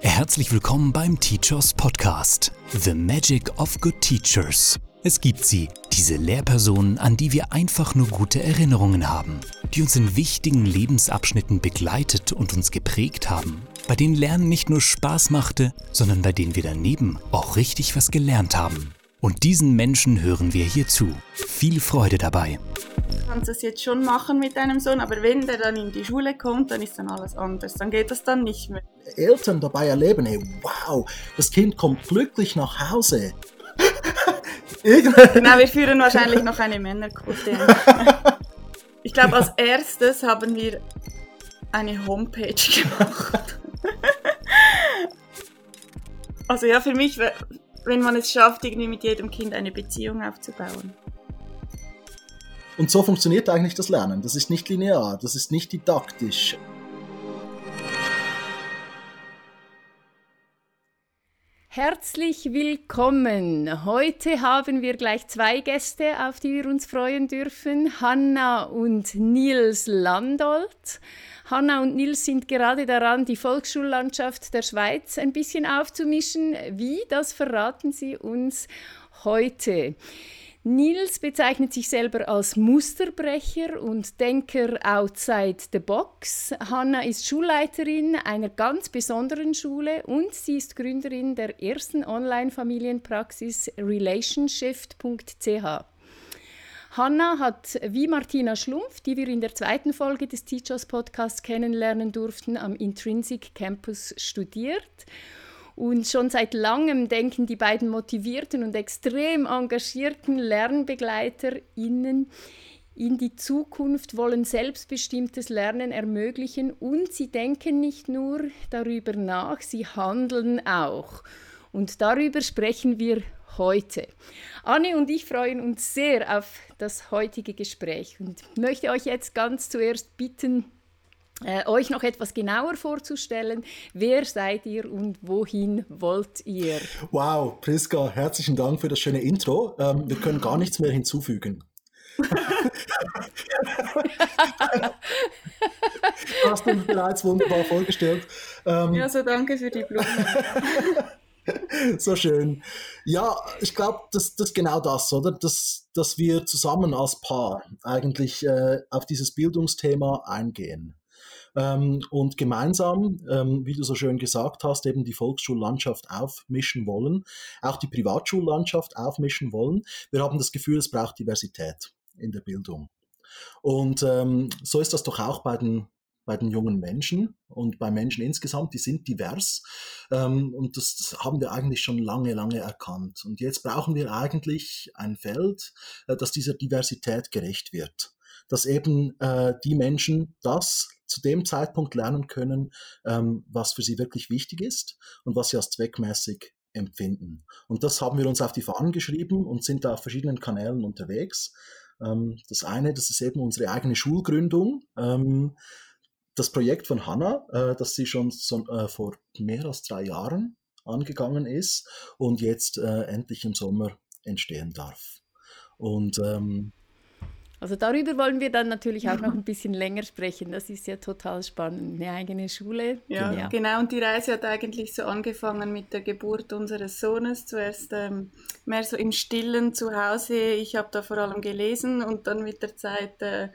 Herzlich willkommen beim Teachers Podcast, The Magic of Good Teachers. Es gibt sie, diese Lehrpersonen, an die wir einfach nur gute Erinnerungen haben, die uns in wichtigen Lebensabschnitten begleitet und uns geprägt haben, bei denen Lernen nicht nur Spaß machte, sondern bei denen wir daneben auch richtig was gelernt haben. Und diesen Menschen hören wir hier zu. Viel Freude dabei. Du kannst das jetzt schon machen mit deinem Sohn, aber wenn der dann in die Schule kommt, dann ist dann alles anders. Dann geht das dann nicht mehr. Eltern dabei erleben, hey, wow, das Kind kommt glücklich nach Hause. Genau, wir führen wahrscheinlich noch eine Männerquote. Ich glaube, als erstes haben wir eine Homepage gemacht. Also ja, für mich, wenn man es schafft, irgendwie mit jedem Kind eine Beziehung aufzubauen. Und so funktioniert eigentlich das Lernen. Das ist nicht linear, das ist nicht didaktisch. Herzlich willkommen. Heute haben wir gleich zwei Gäste, auf die wir uns freuen dürfen. Hanna und Nils Landolt. Hanna und Nils sind gerade daran, die Volksschullandschaft der Schweiz ein bisschen aufzumischen. Wie, das verraten sie uns heute. Nils bezeichnet sich selber als Musterbrecher und Denker outside the box. Hanna ist Schulleiterin einer ganz besonderen Schule und sie ist Gründerin der ersten Online-Familienpraxis relationshift.ch. Hanna hat wie Martina Schlumpf, die wir in der zweiten Folge des Teachers Podcasts kennenlernen durften, am Intrinsic Campus studiert und schon seit langem denken die beiden motivierten und extrem engagierten LernbegleiterInnen in die Zukunft, wollen selbstbestimmtes Lernen ermöglichen und sie denken nicht nur darüber nach, sie handeln auch. Und darüber sprechen wir heute. Anne und ich freuen uns sehr auf das heutige Gespräch und möchte euch jetzt ganz zuerst bitten, äh, euch noch etwas genauer vorzustellen. Wer seid ihr und wohin wollt ihr? Wow, Priska, herzlichen Dank für das schöne Intro. Ähm, wir können gar nichts mehr hinzufügen. du hast uns bereits wunderbar vorgestellt. Ähm, ja, so danke für die Blumen. so schön. Ja, ich glaube, das, das ist genau das, oder? Dass, dass wir zusammen als Paar eigentlich äh, auf dieses Bildungsthema eingehen ähm, und gemeinsam, ähm, wie du so schön gesagt hast, eben die Volksschullandschaft aufmischen wollen, auch die Privatschullandschaft aufmischen wollen. Wir haben das Gefühl, es braucht Diversität in der Bildung. Und ähm, so ist das doch auch bei den bei den jungen Menschen und bei Menschen insgesamt, die sind divers. Ähm, und das haben wir eigentlich schon lange, lange erkannt. Und jetzt brauchen wir eigentlich ein Feld, äh, das dieser Diversität gerecht wird. Dass eben äh, die Menschen das zu dem Zeitpunkt lernen können, ähm, was für sie wirklich wichtig ist und was sie als zweckmäßig empfinden. Und das haben wir uns auf die Fahnen geschrieben und sind da auf verschiedenen Kanälen unterwegs. Ähm, das eine, das ist eben unsere eigene Schulgründung. Ähm, das Projekt von Hanna, äh, das sie schon so, äh, vor mehr als drei Jahren angegangen ist und jetzt äh, endlich im Sommer entstehen darf. Und ähm, also darüber wollen wir dann natürlich auch noch ein bisschen länger sprechen. Das ist ja total spannend. Eine eigene Schule. Ja, ja. genau. Und die Reise hat eigentlich so angefangen mit der Geburt unseres Sohnes. Zuerst ähm, mehr so im Stillen zu Hause. Ich habe da vor allem gelesen und dann mit der Zeit äh,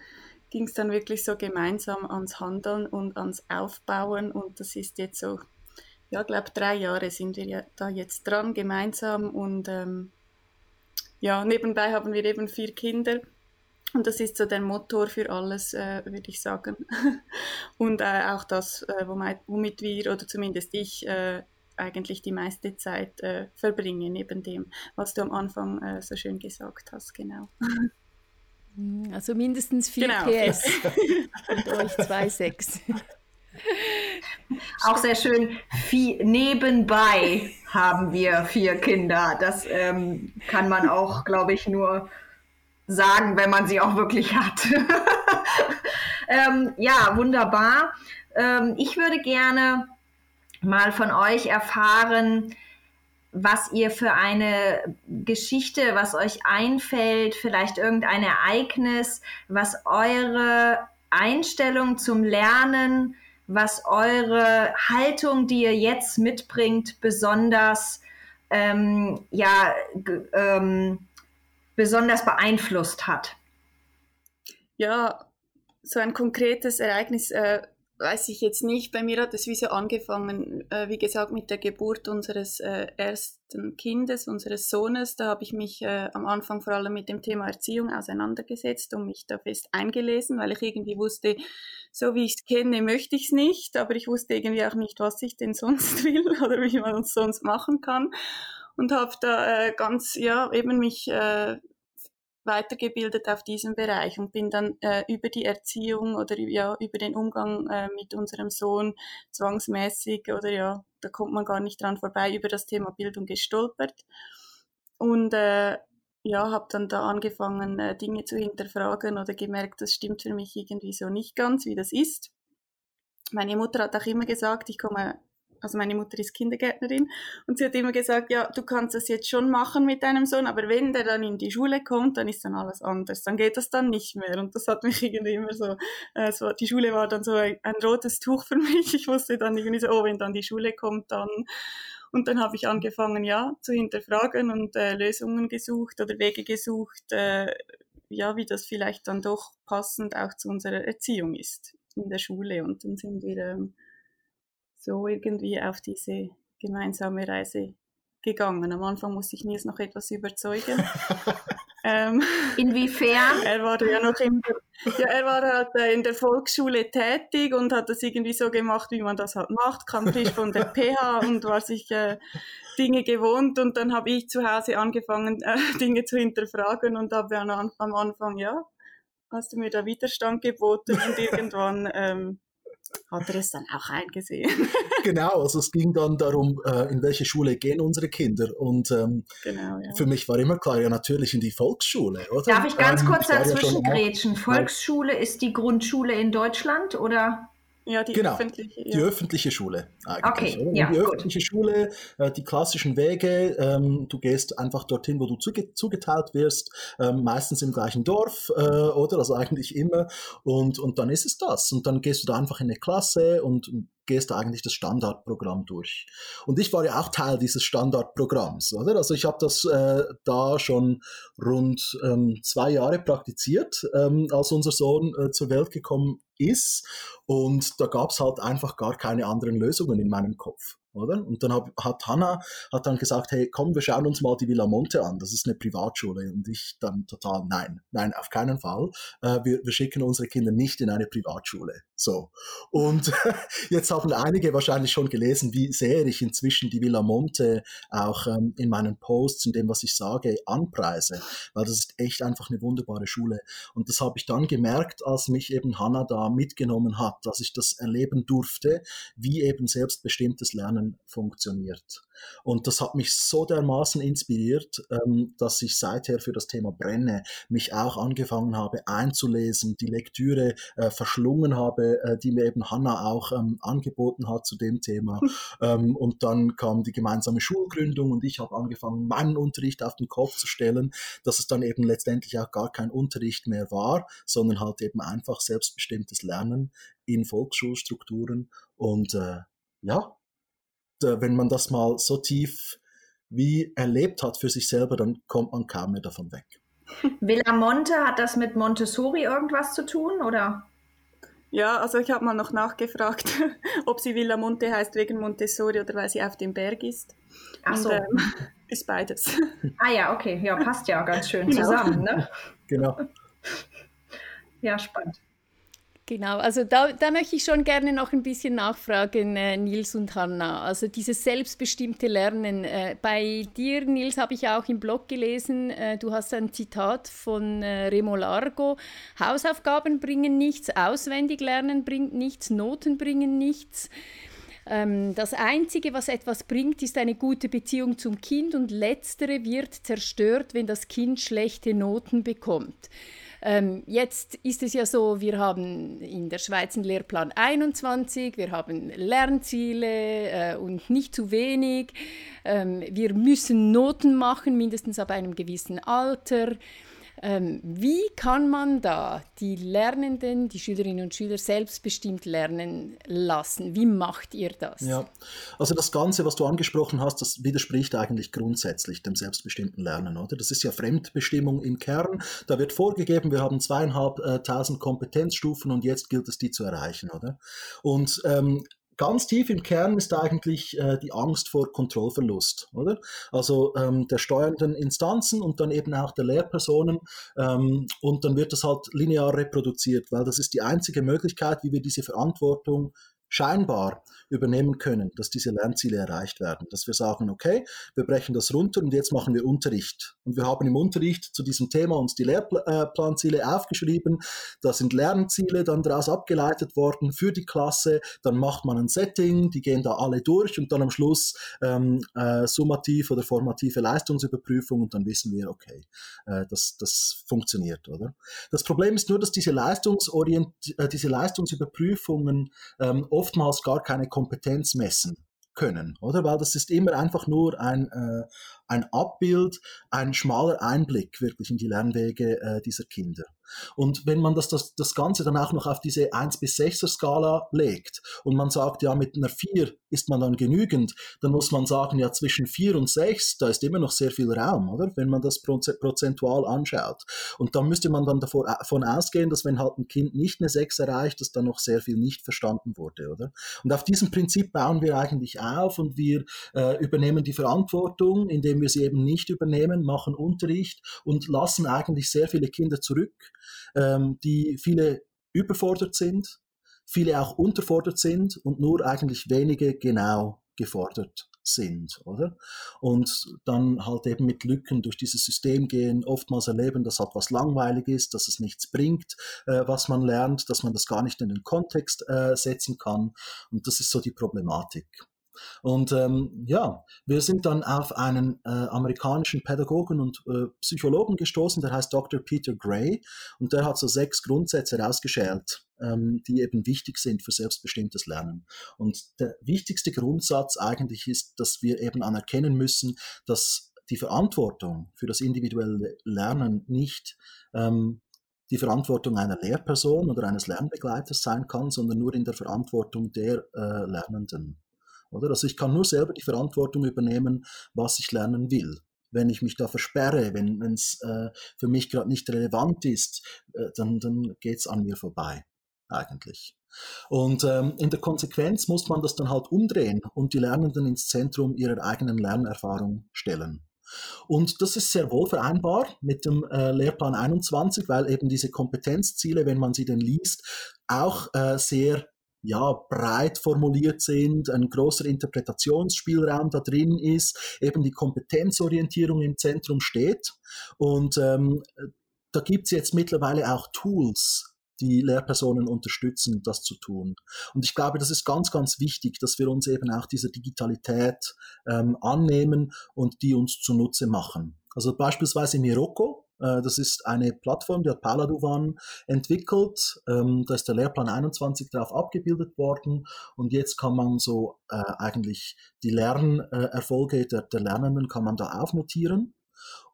ging es dann wirklich so gemeinsam ans Handeln und ans Aufbauen. Und das ist jetzt so, ja, glaube drei Jahre sind wir ja da jetzt dran gemeinsam. Und ähm, ja, nebenbei haben wir eben vier Kinder und das ist so der Motor für alles, äh, würde ich sagen. und äh, auch das, äh, womit wir, oder zumindest ich, äh, eigentlich die meiste Zeit äh, verbringe, neben dem, was du am Anfang äh, so schön gesagt hast, genau. Hm, also mindestens 4 genau. PS und euch 2,6. Auch sehr schön. Vie nebenbei haben wir vier Kinder. Das ähm, kann man auch, glaube ich, nur sagen, wenn man sie auch wirklich hat. ähm, ja, wunderbar. Ähm, ich würde gerne mal von euch erfahren, was ihr für eine Geschichte, was euch einfällt, vielleicht irgendein Ereignis, was eure Einstellung zum Lernen, was eure Haltung, die ihr jetzt mitbringt, besonders ähm, ja ähm, besonders beeinflusst hat. Ja, so ein konkretes Ereignis äh, weiß ich jetzt nicht. Bei mir hat es wie so angefangen, äh, wie gesagt, mit der Geburt unseres äh, ersten Kindes, unseres Sohnes. Da habe ich mich äh, am Anfang vor allem mit dem Thema Erziehung auseinandergesetzt und mich da fest eingelesen, weil ich irgendwie wusste, so wie ich es kenne, möchte ich es nicht, aber ich wusste irgendwie auch nicht, was ich denn sonst will oder wie man es sonst machen kann. Und habe da äh, ganz, ja, eben mich äh, weitergebildet auf diesem Bereich und bin dann äh, über die Erziehung oder ja, über den Umgang äh, mit unserem Sohn zwangsmäßig oder ja, da kommt man gar nicht dran vorbei, über das Thema Bildung gestolpert. Und äh, ja, habe dann da angefangen, äh, Dinge zu hinterfragen oder gemerkt, das stimmt für mich irgendwie so nicht ganz, wie das ist. Meine Mutter hat auch immer gesagt, ich komme also meine Mutter ist Kindergärtnerin und sie hat immer gesagt, ja, du kannst das jetzt schon machen mit deinem Sohn, aber wenn der dann in die Schule kommt, dann ist dann alles anders, dann geht das dann nicht mehr. Und das hat mich irgendwie immer so, äh, die Schule war dann so ein, ein, rotes Tuch für mich, ich wusste dann irgendwie so, oh, wenn dann die Schule kommt, dann. Und dann habe ich angefangen, ja, zu hinterfragen und äh, Lösungen gesucht oder Wege gesucht, äh, ja, wie das vielleicht dann doch passend auch zu unserer Erziehung ist in der Schule. Und dann sind wir ähm, so irgendwie auf diese gemeinsame Reise gegangen. Am Anfang musste ich Nils noch etwas überzeugen. ähm, Inwiefern? Er war ja noch in der, ja, er war halt äh, in der Volksschule tätig und hat das irgendwie so gemacht, wie man das halt macht, kam frisch von der PH und war sich äh, Dinge gewohnt und dann habe ich zu Hause angefangen, äh, Dinge zu hinterfragen und habe am, am Anfang, ja, hast du mir da Widerstand geboten und irgendwann ähm, hat er es dann auch eingesehen. genau, also es ging dann darum, äh, in welche Schule gehen unsere Kinder. Und ähm, genau, ja. für mich war immer klar, ja natürlich in die Volksschule, oder? Darf ich ganz ähm, kurz dazwischen grätschen? Volksschule ist die Grundschule in Deutschland oder? Ja, die genau, öffentliche. Ja. Die öffentliche Schule eigentlich. Okay, ja, die gut. öffentliche Schule, äh, die klassischen Wege, ähm, du gehst einfach dorthin, wo du zuge zugeteilt wirst, ähm, meistens im gleichen Dorf, äh, oder? Also eigentlich immer. Und, und dann ist es das. Und dann gehst du da einfach in eine Klasse und gehst du eigentlich das Standardprogramm durch. Und ich war ja auch Teil dieses Standardprogramms, oder? Also ich habe das äh, da schon rund ähm, zwei Jahre praktiziert, ähm, als unser Sohn äh, zur Welt gekommen ist. Und da gab es halt einfach gar keine anderen Lösungen in meinem Kopf oder? Und dann hab, hat Hanna hat dann gesagt, hey, komm, wir schauen uns mal die Villa Monte an. Das ist eine Privatschule. Und ich dann total, nein, nein, auf keinen Fall. Äh, wir, wir schicken unsere Kinder nicht in eine Privatschule. So. Und jetzt haben einige wahrscheinlich schon gelesen, wie sehr ich inzwischen die Villa Monte auch ähm, in meinen Posts, in dem, was ich sage, anpreise. Weil das ist echt einfach eine wunderbare Schule. Und das habe ich dann gemerkt, als mich eben Hanna da mitgenommen hat, dass ich das erleben durfte, wie eben selbstbestimmtes Lernen funktioniert. Und das hat mich so dermaßen inspiriert, ähm, dass ich seither für das Thema Brenne mich auch angefangen habe einzulesen, die Lektüre äh, verschlungen habe, äh, die mir eben Hanna auch ähm, angeboten hat zu dem Thema. ähm, und dann kam die gemeinsame Schulgründung und ich habe angefangen, meinen Unterricht auf den Kopf zu stellen, dass es dann eben letztendlich auch gar kein Unterricht mehr war, sondern halt eben einfach selbstbestimmtes Lernen in Volksschulstrukturen. Und äh, ja, äh, wenn man das mal so tief wie erlebt hat für sich selber, dann kommt man kaum mehr davon weg. Villa Monte, hat das mit Montessori irgendwas zu tun, oder? Ja, also ich habe mal noch nachgefragt, ob sie Villa Monte heißt wegen Montessori oder weil sie auf dem Berg ist. Ach so. Und, ähm, ist beides. Ah ja, okay. Ja, passt ja ganz schön genau. zusammen, ne? Genau. Ja, spannend. Genau, also da, da möchte ich schon gerne noch ein bisschen nachfragen, äh, Nils und Hanna. Also dieses selbstbestimmte Lernen. Äh, bei dir, Nils, habe ich auch im Blog gelesen, äh, du hast ein Zitat von äh, Remo Largo. Hausaufgaben bringen nichts, auswendig lernen bringt nichts, Noten bringen nichts. Ähm, das Einzige, was etwas bringt, ist eine gute Beziehung zum Kind und letztere wird zerstört, wenn das Kind schlechte Noten bekommt. Ähm, jetzt ist es ja so, wir haben in der Schweiz einen Lehrplan 21, wir haben Lernziele äh, und nicht zu wenig. Ähm, wir müssen Noten machen, mindestens ab einem gewissen Alter. Ähm, wie kann man da die Lernenden, die Schülerinnen und Schüler selbstbestimmt lernen lassen? Wie macht ihr das? Ja, also das Ganze, was du angesprochen hast, das widerspricht eigentlich grundsätzlich dem selbstbestimmten Lernen, oder? Das ist ja Fremdbestimmung im Kern. Da wird vorgegeben, wir haben zweieinhalbtausend äh, Kompetenzstufen und jetzt gilt es, die zu erreichen, oder? Und ähm, ganz tief im Kern ist eigentlich äh, die Angst vor Kontrollverlust, oder? Also ähm, der steuernden Instanzen und dann eben auch der Lehrpersonen ähm, und dann wird das halt linear reproduziert, weil das ist die einzige Möglichkeit, wie wir diese Verantwortung scheinbar übernehmen können, dass diese Lernziele erreicht werden. Dass wir sagen, okay, wir brechen das runter und jetzt machen wir Unterricht. Und wir haben im Unterricht zu diesem Thema uns die Lehrplanziele aufgeschrieben. Da sind Lernziele dann daraus abgeleitet worden für die Klasse. Dann macht man ein Setting, die gehen da alle durch und dann am Schluss ähm, äh, summativ oder formative Leistungsüberprüfung und dann wissen wir, okay, äh, das, das funktioniert, oder? Das Problem ist nur, dass diese, Leistungsorient äh, diese Leistungsüberprüfungen ähm, oftmals gar keine Kompetenz messen können, oder? Weil das ist immer einfach nur ein, äh, ein Abbild, ein schmaler Einblick wirklich in die Lernwege äh, dieser Kinder. Und wenn man das, das, das Ganze dann auch noch auf diese 1 bis 6er Skala legt und man sagt, ja, mit einer 4 ist man dann genügend, dann muss man sagen, ja, zwischen 4 und 6, da ist immer noch sehr viel Raum, oder? Wenn man das prozentual anschaut. Und dann müsste man dann davon ausgehen, dass wenn halt ein Kind nicht eine 6 erreicht, dass dann noch sehr viel nicht verstanden wurde, oder? Und auf diesem Prinzip bauen wir eigentlich auf und wir äh, übernehmen die Verantwortung, indem wir sie eben nicht übernehmen, machen Unterricht und lassen eigentlich sehr viele Kinder zurück, ähm, die viele überfordert sind, viele auch unterfordert sind und nur eigentlich wenige genau gefordert sind, oder? Und dann halt eben mit Lücken durch dieses System gehen, oftmals erleben, dass halt was langweilig ist, dass es nichts bringt, äh, was man lernt, dass man das gar nicht in den Kontext äh, setzen kann. Und das ist so die Problematik. Und ähm, ja, wir sind dann auf einen äh, amerikanischen Pädagogen und äh, Psychologen gestoßen, der heißt Dr. Peter Gray und der hat so sechs Grundsätze herausgeschält, ähm, die eben wichtig sind für selbstbestimmtes Lernen. Und der wichtigste Grundsatz eigentlich ist, dass wir eben anerkennen müssen, dass die Verantwortung für das individuelle Lernen nicht ähm, die Verantwortung einer Lehrperson oder eines Lernbegleiters sein kann, sondern nur in der Verantwortung der äh, Lernenden. Oder? Also ich kann nur selber die Verantwortung übernehmen, was ich lernen will. Wenn ich mich da versperre, wenn es äh, für mich gerade nicht relevant ist, äh, dann, dann geht es an mir vorbei, eigentlich. Und ähm, in der Konsequenz muss man das dann halt umdrehen und die Lernenden ins Zentrum ihrer eigenen Lernerfahrung stellen. Und das ist sehr wohl vereinbar mit dem äh, Lehrplan 21, weil eben diese Kompetenzziele, wenn man sie denn liest, auch äh, sehr ja, breit formuliert sind, ein großer Interpretationsspielraum da drin ist, eben die Kompetenzorientierung im Zentrum steht. Und ähm, da gibt es jetzt mittlerweile auch Tools, die Lehrpersonen unterstützen, das zu tun. Und ich glaube, das ist ganz, ganz wichtig, dass wir uns eben auch dieser Digitalität ähm, annehmen und die uns zunutze machen. Also beispielsweise Miroko, das ist eine Plattform, die hat Paula Duvan entwickelt. Ähm, da ist der Lehrplan 21 drauf abgebildet worden und jetzt kann man so äh, eigentlich die Lernerfolge der, der Lernenden kann man da aufnotieren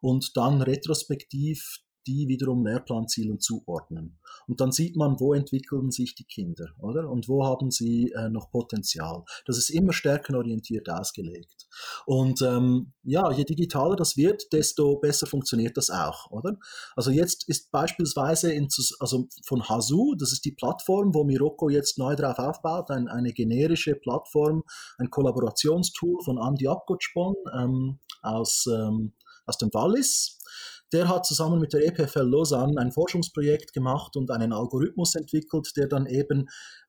und dann retrospektiv die wiederum Lehrplanzielen zuordnen. Und dann sieht man, wo entwickeln sich die Kinder, oder? Und wo haben sie äh, noch Potenzial. Das ist immer stärkenorientiert ausgelegt. Und ähm, ja, je digitaler das wird, desto besser funktioniert das auch, oder? Also jetzt ist beispielsweise in, also von Hasu, das ist die Plattform, wo Miroko jetzt neu drauf aufbaut, ein, eine generische Plattform, ein Kollaborationstool von Andy Abgotspon ähm, aus, ähm, aus dem Wallis der hat zusammen mit der EPFL Lausanne ein Forschungsprojekt gemacht und einen Algorithmus entwickelt, der dann eben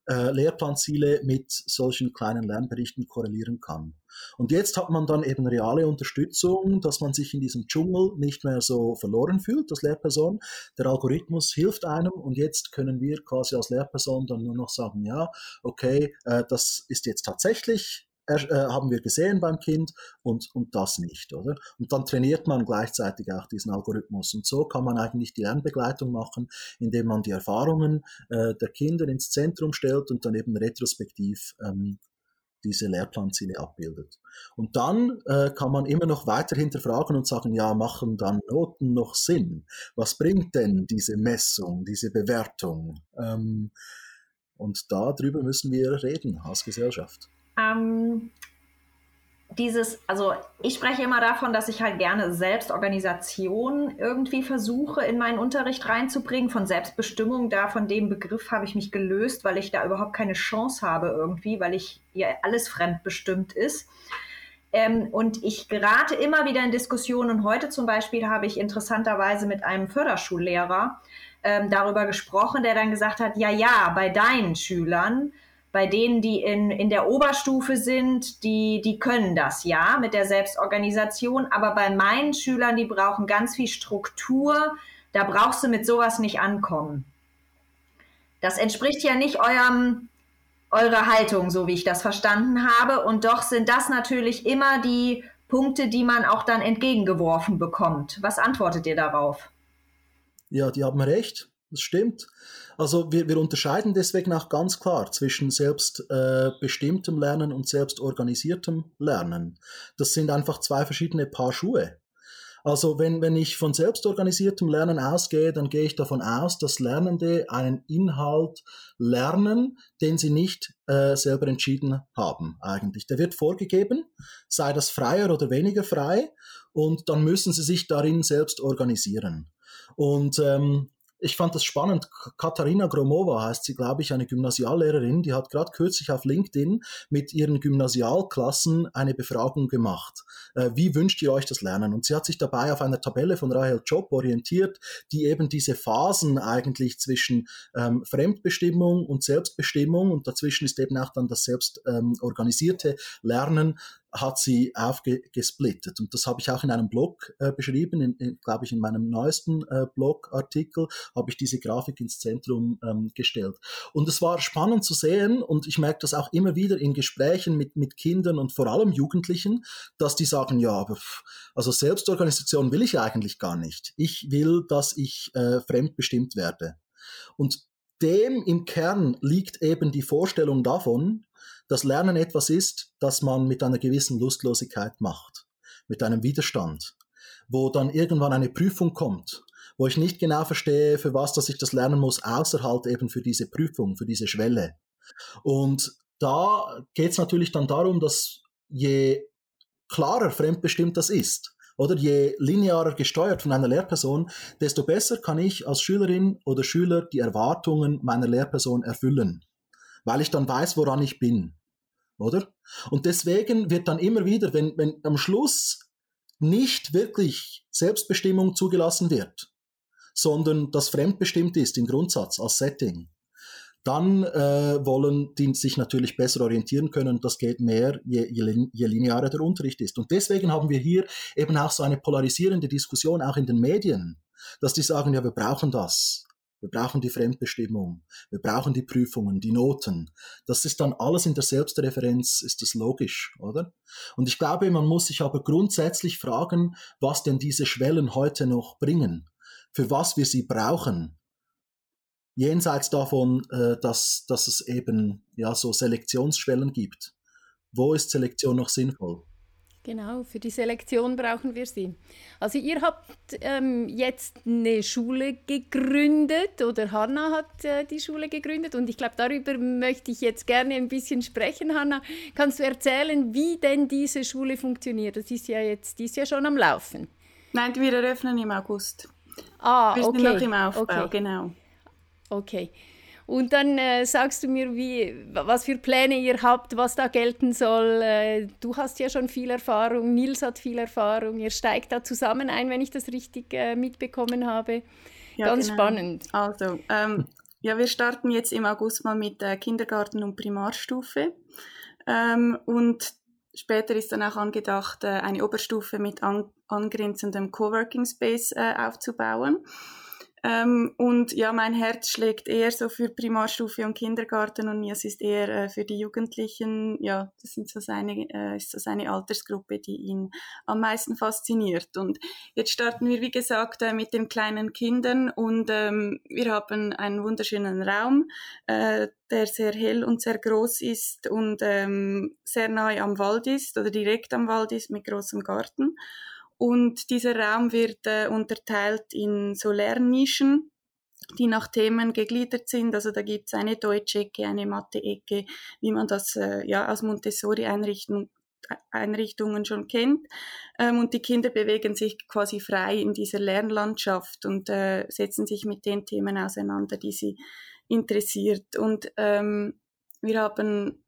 äh, Lehrplanziele mit solchen kleinen Lernberichten korrelieren kann. Und jetzt hat man dann eben reale Unterstützung, dass man sich in diesem Dschungel nicht mehr so verloren fühlt als Lehrperson. Der Algorithmus hilft einem und jetzt können wir quasi als Lehrperson dann nur noch sagen, ja, okay, äh, das ist jetzt tatsächlich haben wir gesehen beim Kind und, und das nicht, oder? Und dann trainiert man gleichzeitig auch diesen Algorithmus. Und so kann man eigentlich die Lernbegleitung machen, indem man die Erfahrungen äh, der Kinder ins Zentrum stellt und dann eben retrospektiv ähm, diese Lehrplanziele abbildet. Und dann äh, kann man immer noch weiter hinterfragen und sagen, ja, machen dann Noten noch Sinn? Was bringt denn diese Messung, diese Bewertung? Ähm, und darüber müssen wir reden als Gesellschaft. Ähm, dieses, also ich spreche immer davon, dass ich halt gerne Selbstorganisation irgendwie versuche, in meinen Unterricht reinzubringen. Von Selbstbestimmung, da von dem Begriff habe ich mich gelöst, weil ich da überhaupt keine Chance habe irgendwie, weil ich ja alles fremdbestimmt ist. Ähm, und ich gerate immer wieder in Diskussionen. Und heute zum Beispiel habe ich interessanterweise mit einem Förderschullehrer ähm, darüber gesprochen, der dann gesagt hat, ja, ja, bei deinen Schülern bei denen, die in, in der Oberstufe sind, die, die können das ja mit der Selbstorganisation. Aber bei meinen Schülern, die brauchen ganz viel Struktur. Da brauchst du mit sowas nicht ankommen. Das entspricht ja nicht eurem, eurer Haltung, so wie ich das verstanden habe. Und doch sind das natürlich immer die Punkte, die man auch dann entgegengeworfen bekommt. Was antwortet ihr darauf? Ja, die haben recht. Das stimmt. Also wir, wir unterscheiden deswegen auch ganz klar zwischen selbstbestimmtem äh, Lernen und selbstorganisiertem Lernen. Das sind einfach zwei verschiedene Paar Schuhe. Also wenn, wenn ich von selbstorganisiertem Lernen ausgehe, dann gehe ich davon aus, dass Lernende einen Inhalt lernen, den sie nicht äh, selber entschieden haben eigentlich. Der wird vorgegeben, sei das freier oder weniger frei, und dann müssen sie sich darin selbst organisieren. Und ähm, ich fand das spannend. Katharina Gromova heißt sie, glaube ich, eine Gymnasiallehrerin, die hat gerade kürzlich auf LinkedIn mit ihren Gymnasialklassen eine Befragung gemacht. Äh, wie wünscht ihr euch das Lernen? Und sie hat sich dabei auf einer Tabelle von Rahel Job orientiert, die eben diese Phasen eigentlich zwischen ähm, Fremdbestimmung und Selbstbestimmung und dazwischen ist eben auch dann das selbstorganisierte ähm, Lernen hat sie aufgesplittet. Und das habe ich auch in einem Blog äh, beschrieben, in, in, glaube ich, in meinem neuesten äh, Blogartikel habe ich diese Grafik ins Zentrum ähm, gestellt. Und es war spannend zu sehen und ich merke das auch immer wieder in Gesprächen mit, mit Kindern und vor allem Jugendlichen, dass die sagen, ja, aber also Selbstorganisation will ich eigentlich gar nicht. Ich will, dass ich äh, fremdbestimmt werde. Und dem im Kern liegt eben die Vorstellung davon, dass Lernen etwas ist, das man mit einer gewissen Lustlosigkeit macht, mit einem Widerstand, wo dann irgendwann eine Prüfung kommt, wo ich nicht genau verstehe, für was, dass ich das lernen muss, außer halt eben für diese Prüfung, für diese Schwelle. Und da geht es natürlich dann darum, dass je klarer fremdbestimmt das ist, oder je linearer gesteuert von einer Lehrperson, desto besser kann ich als Schülerin oder Schüler die Erwartungen meiner Lehrperson erfüllen, weil ich dann weiß, woran ich bin oder? Und deswegen wird dann immer wieder, wenn, wenn am Schluss nicht wirklich Selbstbestimmung zugelassen wird, sondern das fremdbestimmt ist im Grundsatz als Setting, dann äh, wollen die sich natürlich besser orientieren können. Das geht mehr, je, je, je linearer der Unterricht ist. Und deswegen haben wir hier eben auch so eine polarisierende Diskussion, auch in den Medien, dass die sagen, ja, wir brauchen das. Wir brauchen die Fremdbestimmung. Wir brauchen die Prüfungen, die Noten. Das ist dann alles in der Selbstreferenz, ist das logisch, oder? Und ich glaube, man muss sich aber grundsätzlich fragen, was denn diese Schwellen heute noch bringen, für was wir sie brauchen. Jenseits davon, äh, dass, dass es eben ja so Selektionsschwellen gibt. Wo ist Selektion noch sinnvoll? Genau, für die Selektion brauchen wir sie. Also ihr habt ähm, jetzt eine Schule gegründet oder Hanna hat äh, die Schule gegründet und ich glaube, darüber möchte ich jetzt gerne ein bisschen sprechen. Hanna, kannst du erzählen, wie denn diese Schule funktioniert? Das ist ja jetzt, die ist ja schon am Laufen. Nein, wir eröffnen im August. Ah, wir sind okay. noch im Aufbau, okay. genau. Okay. Und dann äh, sagst du mir, wie, was für Pläne ihr habt, was da gelten soll. Äh, du hast ja schon viel Erfahrung, Nils hat viel Erfahrung. Ihr steigt da zusammen ein, wenn ich das richtig äh, mitbekommen habe. Ja, Ganz genau. spannend. Also, ähm, ja, wir starten jetzt im August mal mit äh, Kindergarten und Primarstufe. Ähm, und später ist dann auch angedacht, äh, eine Oberstufe mit an angrenzendem Coworking Space äh, aufzubauen. Ähm, und ja, mein Herz schlägt eher so für Primarstufe und Kindergarten und Nias ist eher äh, für die Jugendlichen. Ja, das sind so seine, äh, ist so seine Altersgruppe, die ihn am meisten fasziniert. Und jetzt starten wir, wie gesagt, äh, mit den kleinen Kindern und ähm, wir haben einen wunderschönen Raum, äh, der sehr hell und sehr groß ist und ähm, sehr nahe am Wald ist oder direkt am Wald ist mit großem Garten. Und dieser Raum wird äh, unterteilt in so Lernnischen, die nach Themen gegliedert sind. Also da gibt es eine Deutsch-Ecke, eine Mathe-Ecke, wie man das äh, ja aus Montessori-Einrichtungen Einrichtungen schon kennt. Ähm, und die Kinder bewegen sich quasi frei in dieser Lernlandschaft und äh, setzen sich mit den Themen auseinander, die sie interessiert. Und ähm, wir haben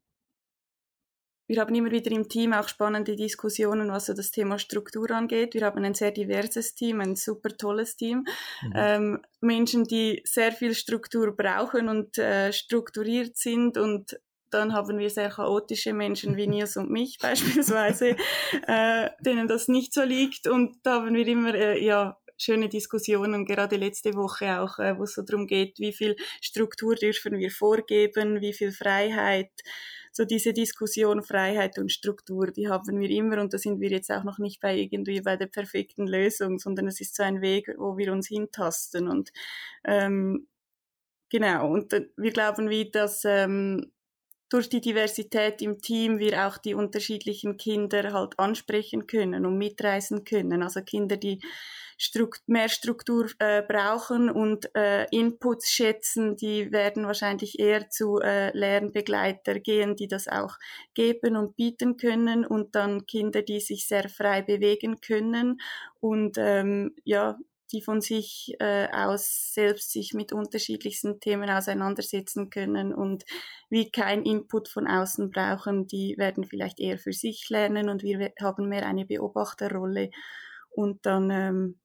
wir haben immer wieder im Team auch spannende Diskussionen, was so das Thema Struktur angeht. Wir haben ein sehr diverses Team, ein super tolles Team. Mhm. Ähm, Menschen, die sehr viel Struktur brauchen und äh, strukturiert sind und dann haben wir sehr chaotische Menschen wie Nils und mich beispielsweise, äh, denen das nicht so liegt. Und da haben wir immer äh, ja, schöne Diskussionen, gerade letzte Woche auch, äh, wo es so darum geht, wie viel Struktur dürfen wir vorgeben, wie viel Freiheit so diese Diskussion Freiheit und Struktur, die haben wir immer und da sind wir jetzt auch noch nicht bei irgendwie bei der perfekten Lösung, sondern es ist so ein Weg, wo wir uns hintasten und ähm, genau und wir glauben wie, dass ähm, durch die Diversität im Team wir auch die unterschiedlichen Kinder halt ansprechen können und mitreißen können. Also Kinder, die Strukt mehr Struktur äh, brauchen und äh, Inputs schätzen, die werden wahrscheinlich eher zu äh, Lernbegleiter gehen, die das auch geben und bieten können und dann Kinder, die sich sehr frei bewegen können und ähm, ja, die von sich äh, aus selbst sich mit unterschiedlichsten Themen auseinandersetzen können und wie kein Input von außen brauchen, die werden vielleicht eher für sich lernen und wir haben mehr eine Beobachterrolle und dann ähm,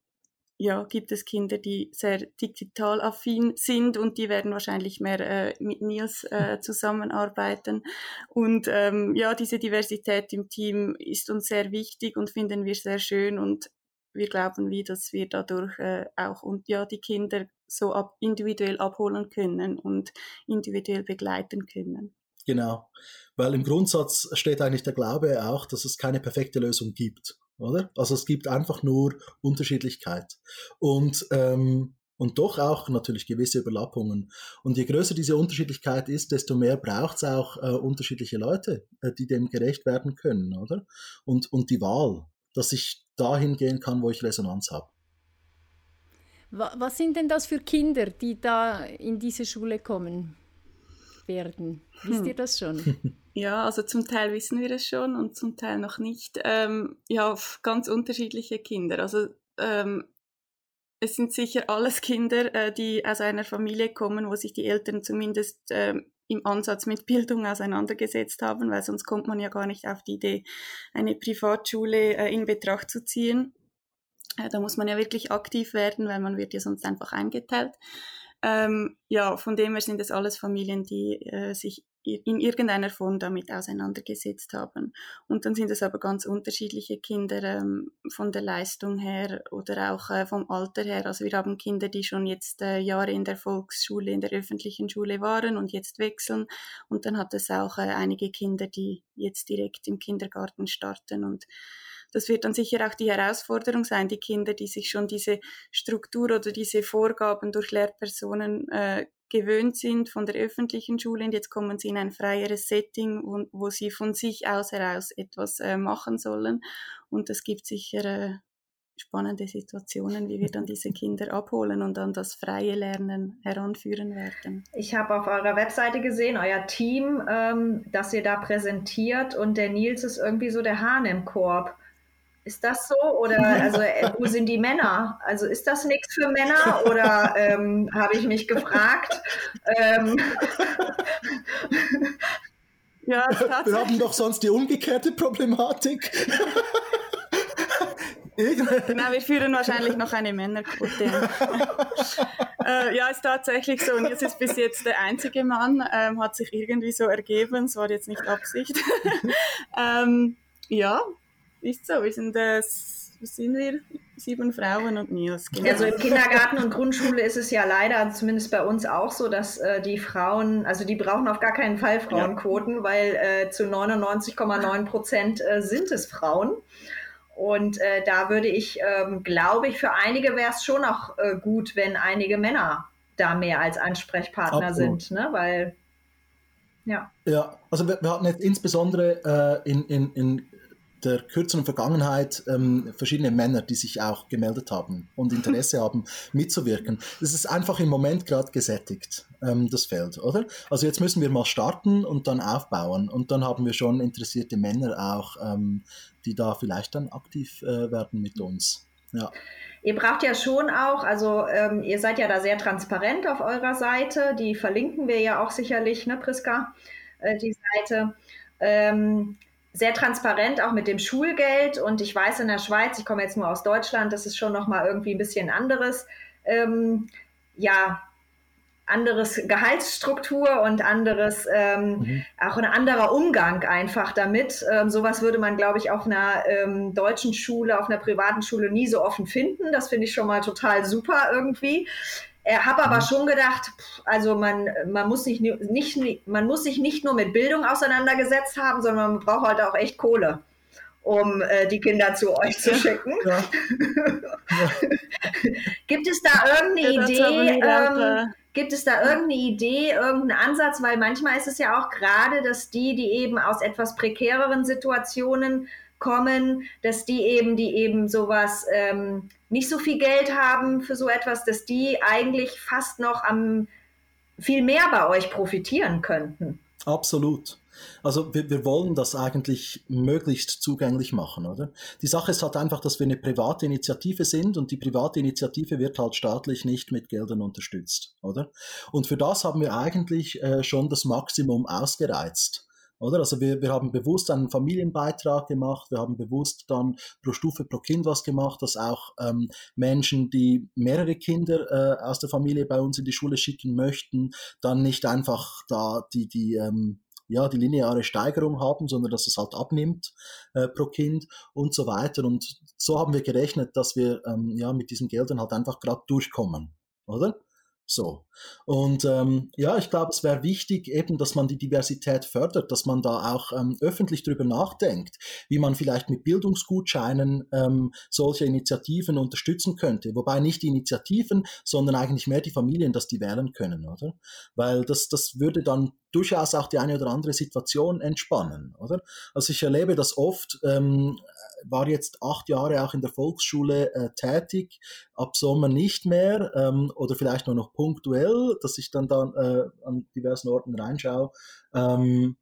ja, gibt es Kinder, die sehr digital affin sind und die werden wahrscheinlich mehr äh, mit Nils äh, zusammenarbeiten. Und ähm, ja, diese Diversität im Team ist uns sehr wichtig und finden wir sehr schön und wir glauben wie, dass wir dadurch äh, auch und ja die Kinder so ab, individuell abholen können und individuell begleiten können. Genau, weil im Grundsatz steht eigentlich der Glaube auch, dass es keine perfekte Lösung gibt oder? Also es gibt einfach nur Unterschiedlichkeit. Und, ähm, und doch auch natürlich gewisse Überlappungen. Und je größer diese Unterschiedlichkeit ist, desto mehr braucht es auch äh, unterschiedliche Leute, äh, die dem gerecht werden können, oder? Und, und die Wahl, dass ich dahin gehen kann, wo ich Resonanz habe. Was sind denn das für Kinder, die da in diese Schule kommen werden? Wisst hm. ihr das schon? Ja, also zum Teil wissen wir es schon und zum Teil noch nicht. Ähm, ja, ganz unterschiedliche Kinder. Also ähm, es sind sicher alles Kinder, äh, die aus einer Familie kommen, wo sich die Eltern zumindest ähm, im Ansatz mit Bildung auseinandergesetzt haben, weil sonst kommt man ja gar nicht auf die Idee, eine Privatschule äh, in Betracht zu ziehen. Äh, da muss man ja wirklich aktiv werden, weil man wird ja sonst einfach eingeteilt. Ähm, ja, von dem her sind es alles Familien, die äh, sich in irgendeiner Form damit auseinandergesetzt haben. Und dann sind es aber ganz unterschiedliche Kinder ähm, von der Leistung her oder auch äh, vom Alter her. Also wir haben Kinder, die schon jetzt äh, Jahre in der Volksschule, in der öffentlichen Schule waren und jetzt wechseln. Und dann hat es auch äh, einige Kinder, die jetzt direkt im Kindergarten starten und das wird dann sicher auch die Herausforderung sein, die Kinder, die sich schon diese Struktur oder diese Vorgaben durch Lehrpersonen äh, gewöhnt sind von der öffentlichen Schule und jetzt kommen sie in ein freieres Setting, wo, wo sie von sich aus heraus etwas äh, machen sollen. Und es gibt sicher äh, spannende Situationen, wie wir dann diese Kinder abholen und dann das freie Lernen heranführen werden. Ich habe auf eurer Webseite gesehen, euer Team, ähm, das ihr da präsentiert und der Nils ist irgendwie so der Hahn im Korb. Ist das so? Oder also äh, wo sind die Männer? Also ist das nichts für Männer? Oder ähm, habe ich mich gefragt? Ähm, ja, Wir haben doch sonst die umgekehrte Problematik. genau, wir führen wahrscheinlich noch eine Männerquote. äh, ja, ist tatsächlich so. Und jetzt ist bis jetzt der einzige Mann, ähm, hat sich irgendwie so ergeben. Es war jetzt nicht Absicht. ähm, ja, ist so. Wir sind äh, sind wir sieben Frauen und Nils. Genau. Also im Kindergarten und Grundschule ist es ja leider, zumindest bei uns auch so, dass äh, die Frauen, also die brauchen auf gar keinen Fall Frauenquoten, ja. weil äh, zu 99,9 Prozent äh, sind es Frauen. Und äh, da würde ich, ähm, glaube ich, für einige wäre es schon auch äh, gut, wenn einige Männer da mehr als Ansprechpartner Absolut. sind, ne? weil ja. Ja, also wir, wir hatten jetzt insbesondere äh, in, in, in der kürzeren Vergangenheit ähm, verschiedene Männer, die sich auch gemeldet haben und Interesse haben, mitzuwirken. Das ist einfach im Moment gerade gesättigt, ähm, das Feld, oder? Also jetzt müssen wir mal starten und dann aufbauen und dann haben wir schon interessierte Männer auch, ähm, die da vielleicht dann aktiv äh, werden mit uns. Ja. Ihr braucht ja schon auch, also ähm, ihr seid ja da sehr transparent auf eurer Seite, die verlinken wir ja auch sicherlich, ne, Priska, äh, die Seite. Ähm, sehr transparent auch mit dem Schulgeld und ich weiß in der Schweiz, ich komme jetzt nur aus Deutschland, das ist schon nochmal irgendwie ein bisschen anderes, ähm, ja, anderes Gehaltsstruktur und anderes, ähm, mhm. auch ein anderer Umgang einfach damit. Ähm, sowas würde man, glaube ich, auf einer ähm, deutschen Schule, auf einer privaten Schule nie so offen finden. Das finde ich schon mal total super irgendwie. Ich habe aber mhm. schon gedacht, also man, man, muss sich nicht, man muss sich nicht nur mit Bildung auseinandergesetzt haben, sondern man braucht halt auch echt Kohle, um äh, die Kinder zu euch zu schicken. Ja. Ja. Gibt es da irgendeine Idee? Ähm, gibt es da irgendeine Idee, irgendeinen Ansatz? Weil manchmal ist es ja auch gerade, dass die, die eben aus etwas prekäreren Situationen kommen, dass die eben, die eben sowas ähm, nicht so viel Geld haben für so etwas, dass die eigentlich fast noch am viel mehr bei euch profitieren könnten. Absolut. Also wir, wir, wollen das eigentlich möglichst zugänglich machen, oder? Die Sache ist halt einfach, dass wir eine private Initiative sind und die private Initiative wird halt staatlich nicht mit Geldern unterstützt, oder? Und für das haben wir eigentlich äh, schon das Maximum ausgereizt. Oder? Also wir, wir haben bewusst einen Familienbeitrag gemacht, wir haben bewusst dann pro Stufe pro Kind was gemacht, dass auch ähm, Menschen, die mehrere Kinder äh, aus der Familie bei uns in die Schule schicken möchten, dann nicht einfach da die, die ähm, ja, die lineare Steigerung haben, sondern dass es halt abnimmt äh, pro Kind und so weiter. Und so haben wir gerechnet, dass wir ähm, ja mit diesen Geldern halt einfach gerade durchkommen, oder? So. Und ähm, ja, ich glaube, es wäre wichtig eben, dass man die Diversität fördert, dass man da auch ähm, öffentlich drüber nachdenkt, wie man vielleicht mit Bildungsgutscheinen ähm, solche Initiativen unterstützen könnte. Wobei nicht die Initiativen, sondern eigentlich mehr die Familien, dass die wählen können, oder? Weil das, das würde dann durchaus auch die eine oder andere Situation entspannen, oder? Also ich erlebe das oft, ähm, war jetzt acht Jahre auch in der Volksschule äh, tätig, ab Sommer nicht mehr ähm, oder vielleicht nur noch punktuell, dass ich dann, dann äh, an diversen Orten reinschaue. Ähm,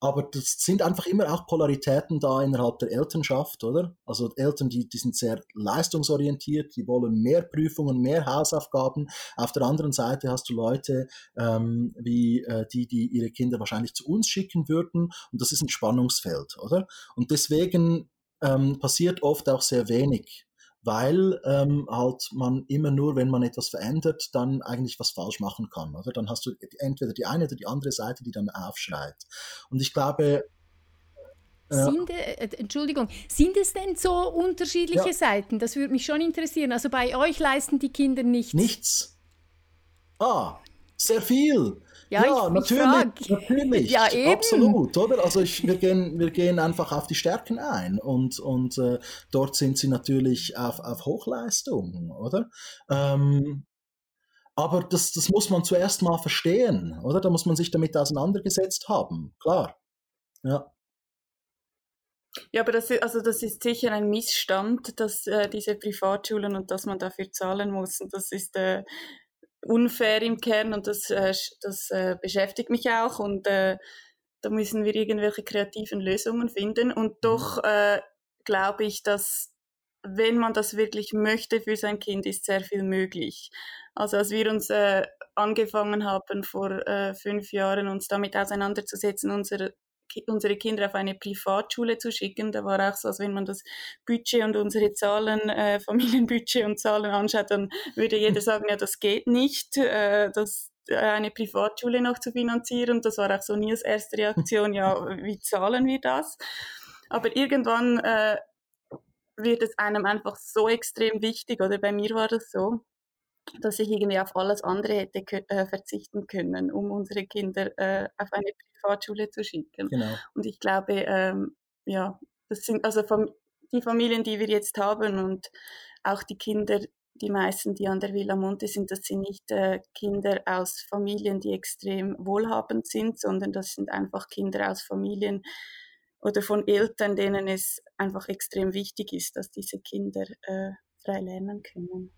aber das sind einfach immer auch Polaritäten da innerhalb der Elternschaft, oder? Also Eltern, die, die sind sehr leistungsorientiert, die wollen mehr Prüfungen, mehr Hausaufgaben. Auf der anderen Seite hast du Leute ähm, wie äh, die, die ihre Kinder wahrscheinlich zu uns schicken würden. Und das ist ein Spannungsfeld, oder? Und deswegen ähm, passiert oft auch sehr wenig, weil ähm, halt man immer nur, wenn man etwas verändert, dann eigentlich was falsch machen kann. Oder dann hast du entweder die eine oder die andere Seite, die dann aufschreit. Und ich glaube, sind, äh, Entschuldigung, sind es denn so unterschiedliche ja. Seiten? Das würde mich schon interessieren. Also bei euch leisten die Kinder nichts. Nichts. Ah, sehr viel. Ja, ja ich, natürlich, ich natürlich, ja, eben. absolut, oder? Also ich, wir, gehen, wir gehen einfach auf die Stärken ein und, und äh, dort sind sie natürlich auf, auf Hochleistung, oder? Ähm, aber das, das muss man zuerst mal verstehen, oder? Da muss man sich damit auseinandergesetzt haben, klar. Ja. Ja, aber das ist, also das ist sicher ein Missstand, dass äh, diese Privatschulen und dass man dafür zahlen muss. Und das ist äh, unfair im Kern und das, äh, das äh, beschäftigt mich auch und äh, da müssen wir irgendwelche kreativen Lösungen finden und doch mhm. äh, glaube ich, dass wenn man das wirklich möchte für sein Kind, ist sehr viel möglich. Also als wir uns äh, angefangen haben vor äh, fünf Jahren uns damit auseinanderzusetzen, unsere unsere Kinder auf eine Privatschule zu schicken. Da war auch so, als wenn man das Budget und unsere Zahlen, äh, Familienbudget und Zahlen anschaut, dann würde jeder sagen, ja, das geht nicht, äh, das, äh, eine Privatschule noch zu finanzieren. Das war auch so Nils erste Reaktion, ja, wie zahlen wir das? Aber irgendwann äh, wird es einem einfach so extrem wichtig, oder bei mir war das so, dass ich irgendwie auf alles andere hätte äh, verzichten können, um unsere Kinder äh, auf eine Privatschule zu schicken. Genau. Und ich glaube, ähm, ja, das sind also Fam die Familien, die wir jetzt haben und auch die Kinder, die meisten, die an der Villa Monte sind, das sind nicht äh, Kinder aus Familien, die extrem wohlhabend sind, sondern das sind einfach Kinder aus Familien oder von Eltern, denen es einfach extrem wichtig ist, dass diese Kinder äh, frei lernen können.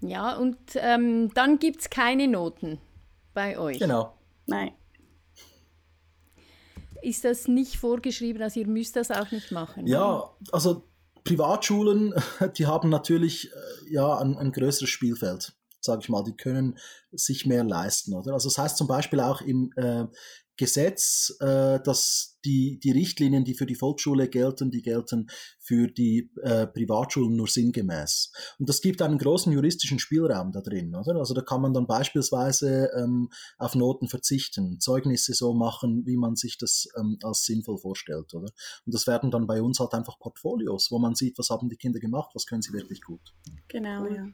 Ja, und ähm, dann gibt es keine Noten bei euch. Genau. Nein. Ist das nicht vorgeschrieben, also ihr müsst das auch nicht machen? Ja, also Privatschulen, die haben natürlich äh, ja ein, ein größeres Spielfeld sage ich mal, die können sich mehr leisten, oder? Also das heißt zum Beispiel auch im, äh, Gesetz, äh, dass die, die Richtlinien, die für die Volksschule gelten, die gelten für die äh, Privatschulen nur sinngemäß. Und das gibt einen großen juristischen Spielraum da drin, oder? Also da kann man dann beispielsweise ähm, auf Noten verzichten, Zeugnisse so machen, wie man sich das ähm, als sinnvoll vorstellt, oder? Und das werden dann bei uns halt einfach Portfolios, wo man sieht, was haben die Kinder gemacht, was können sie wirklich gut. Genau, ja.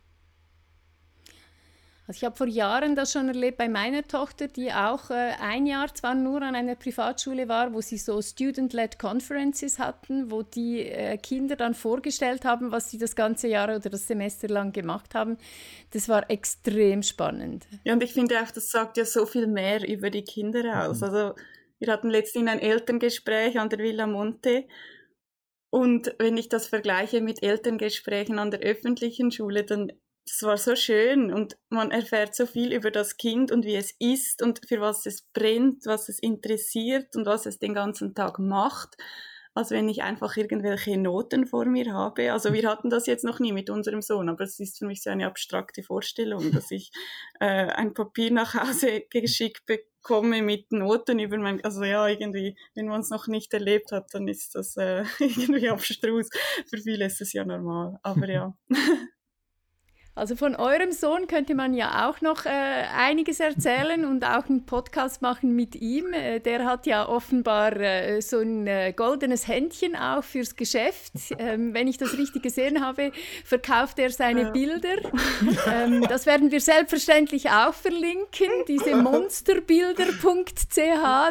Also ich habe vor Jahren das schon erlebt bei meiner Tochter, die auch äh, ein Jahr zwar nur an einer Privatschule war, wo sie so Student-led Conferences hatten, wo die äh, Kinder dann vorgestellt haben, was sie das ganze Jahr oder das Semester lang gemacht haben. Das war extrem spannend. Ja, und ich finde auch, das sagt ja so viel mehr über die Kinder aus. Mhm. Also wir hatten letztens ein Elterngespräch an der Villa Monte und wenn ich das vergleiche mit Elterngesprächen an der öffentlichen Schule, dann das war so schön und man erfährt so viel über das Kind und wie es ist und für was es brennt, was es interessiert und was es den ganzen Tag macht, als wenn ich einfach irgendwelche Noten vor mir habe. Also wir hatten das jetzt noch nie mit unserem Sohn, aber es ist für mich so eine abstrakte Vorstellung, dass ich äh, ein Papier nach Hause geschickt bekomme mit Noten über mein, also ja, irgendwie, wenn man es noch nicht erlebt hat, dann ist das äh, irgendwie abstrus. Für viele ist es ja normal, aber ja. Also von eurem Sohn könnte man ja auch noch äh, einiges erzählen und auch einen Podcast machen mit ihm. Äh, der hat ja offenbar äh, so ein äh, goldenes Händchen auch fürs Geschäft. Ähm, wenn ich das richtig gesehen habe, verkauft er seine. Bilder. Ähm, das werden wir selbstverständlich auch verlinken, diese monsterbilder.ch.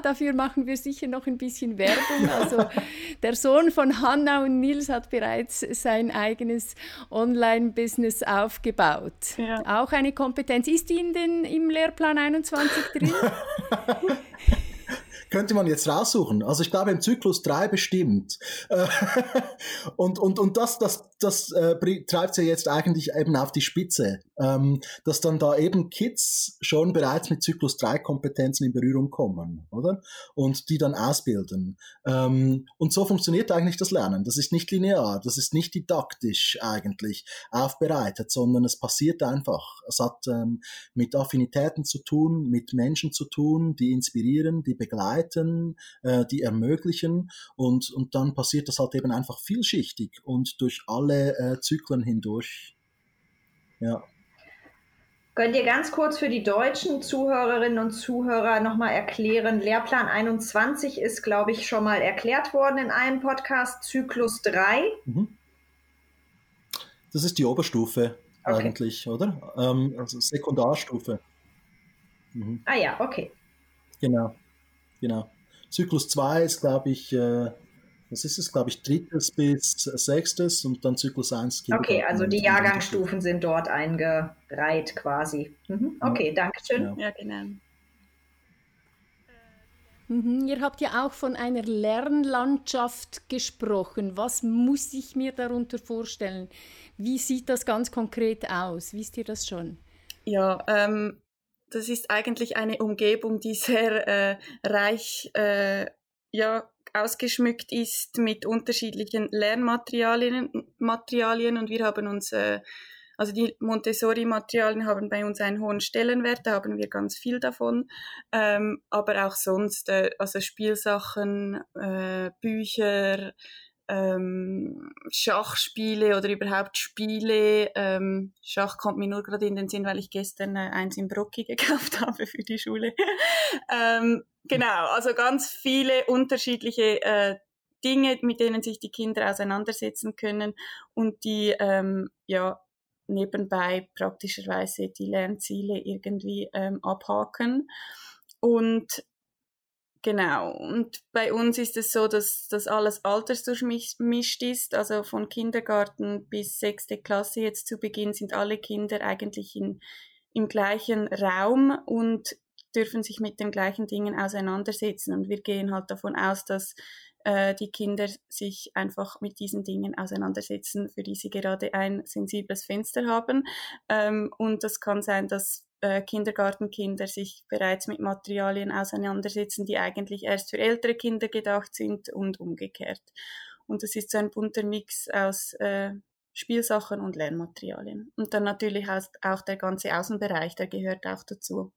Dafür machen wir sicher noch ein bisschen Werbung. Also der Sohn von Hanna und Nils hat bereits sein eigenes Online-Business aufgebaut gebaut. Ja. Auch eine Kompetenz. Ist die in den, im Lehrplan 21 drin? könnte man jetzt raussuchen. Also ich glaube im Zyklus 3 bestimmt. und, und, und das, das, das äh, treibt sie jetzt eigentlich eben auf die Spitze, ähm, dass dann da eben Kids schon bereits mit Zyklus 3 Kompetenzen in Berührung kommen, oder? Und die dann ausbilden. Ähm, und so funktioniert eigentlich das Lernen. Das ist nicht linear, das ist nicht didaktisch eigentlich aufbereitet, sondern es passiert einfach. Es hat ähm, mit Affinitäten zu tun, mit Menschen zu tun, die inspirieren, die begleiten begleiten, äh, die ermöglichen und, und dann passiert das halt eben einfach vielschichtig und durch alle äh, Zyklen hindurch. Ja. Könnt ihr ganz kurz für die deutschen Zuhörerinnen und Zuhörer nochmal erklären? Lehrplan 21 ist, glaube ich, schon mal erklärt worden in einem Podcast, Zyklus 3. Mhm. Das ist die Oberstufe okay. eigentlich, oder? Ähm, also Sekundarstufe. Mhm. Ah ja, okay. Genau. Genau. Zyklus 2 ist, glaube ich, äh, was ist es, glaube ich, drittes bis sechstes und dann Zyklus 1. Okay, also die Jahrgangsstufen sind dort eingereiht quasi. Mhm. Okay, ja. danke schön. Ja, ja genau. Mhm, ihr habt ja auch von einer Lernlandschaft gesprochen. Was muss ich mir darunter vorstellen? Wie sieht das ganz konkret aus? Wisst ihr das schon? Ja, ähm, das ist eigentlich eine Umgebung, die sehr äh, reich äh, ja, ausgeschmückt ist mit unterschiedlichen Lernmaterialien Materialien. Und wir haben uns, äh, also die Montessori-Materialien haben bei uns einen hohen Stellenwert, da haben wir ganz viel davon, ähm, aber auch sonst, äh, also Spielsachen, äh, Bücher, ähm, Schachspiele oder überhaupt Spiele. Ähm, Schach kommt mir nur gerade in den Sinn, weil ich gestern äh, eins im Brocki gekauft habe für die Schule. ähm, genau, also ganz viele unterschiedliche äh, Dinge, mit denen sich die Kinder auseinandersetzen können und die ähm, ja nebenbei praktischerweise die Lernziele irgendwie ähm, abhaken. Und Genau. Und bei uns ist es so, dass das alles altersdurchmischt ist. Also von Kindergarten bis sechste Klasse jetzt zu Beginn sind alle Kinder eigentlich in, im gleichen Raum und dürfen sich mit den gleichen Dingen auseinandersetzen. Und wir gehen halt davon aus, dass äh, die Kinder sich einfach mit diesen Dingen auseinandersetzen, für die sie gerade ein sensibles Fenster haben. Ähm, und das kann sein, dass äh, Kindergartenkinder sich bereits mit Materialien auseinandersetzen, die eigentlich erst für ältere Kinder gedacht sind und umgekehrt. Und das ist so ein bunter Mix aus äh, Spielsachen und Lernmaterialien. Und dann natürlich auch der ganze Außenbereich, der gehört auch dazu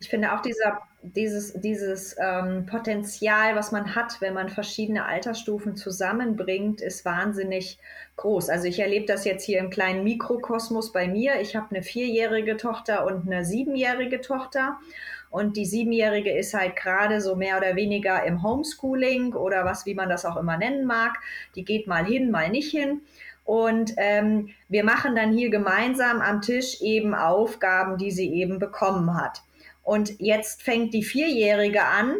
ich finde auch dieser, dieses, dieses ähm, Potenzial, was man hat, wenn man verschiedene Altersstufen zusammenbringt, ist wahnsinnig groß. Also ich erlebe das jetzt hier im kleinen Mikrokosmos bei mir. Ich habe eine vierjährige Tochter und eine siebenjährige Tochter. Und die Siebenjährige ist halt gerade so mehr oder weniger im Homeschooling oder was, wie man das auch immer nennen mag. Die geht mal hin, mal nicht hin. Und ähm, wir machen dann hier gemeinsam am Tisch eben Aufgaben, die sie eben bekommen hat. Und jetzt fängt die Vierjährige an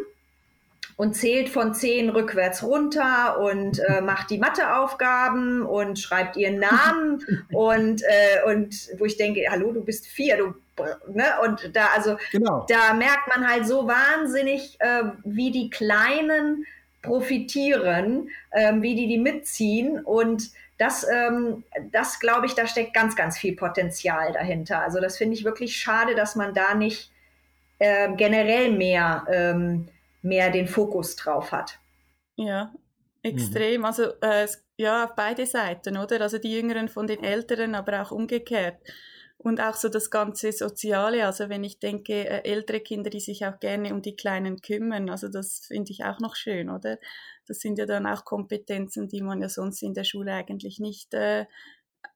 und zählt von zehn rückwärts runter und äh, macht die Matheaufgaben und schreibt ihren Namen und, äh, und wo ich denke, hallo, du bist vier, du Ne? Und da, also, genau. da merkt man halt so wahnsinnig, äh, wie die Kleinen profitieren, äh, wie die die mitziehen. Und das, ähm, das glaube ich, da steckt ganz, ganz viel Potenzial dahinter. Also, das finde ich wirklich schade, dass man da nicht äh, generell mehr, ähm, mehr den Fokus drauf hat. Ja, extrem. Mhm. Also äh, ja, auf beide Seiten, oder? Also die Jüngeren von den Älteren, aber auch umgekehrt. Und auch so das ganze Soziale, also wenn ich denke, äh, ältere Kinder, die sich auch gerne um die Kleinen kümmern, also das finde ich auch noch schön, oder? Das sind ja dann auch Kompetenzen, die man ja sonst in der Schule eigentlich nicht äh,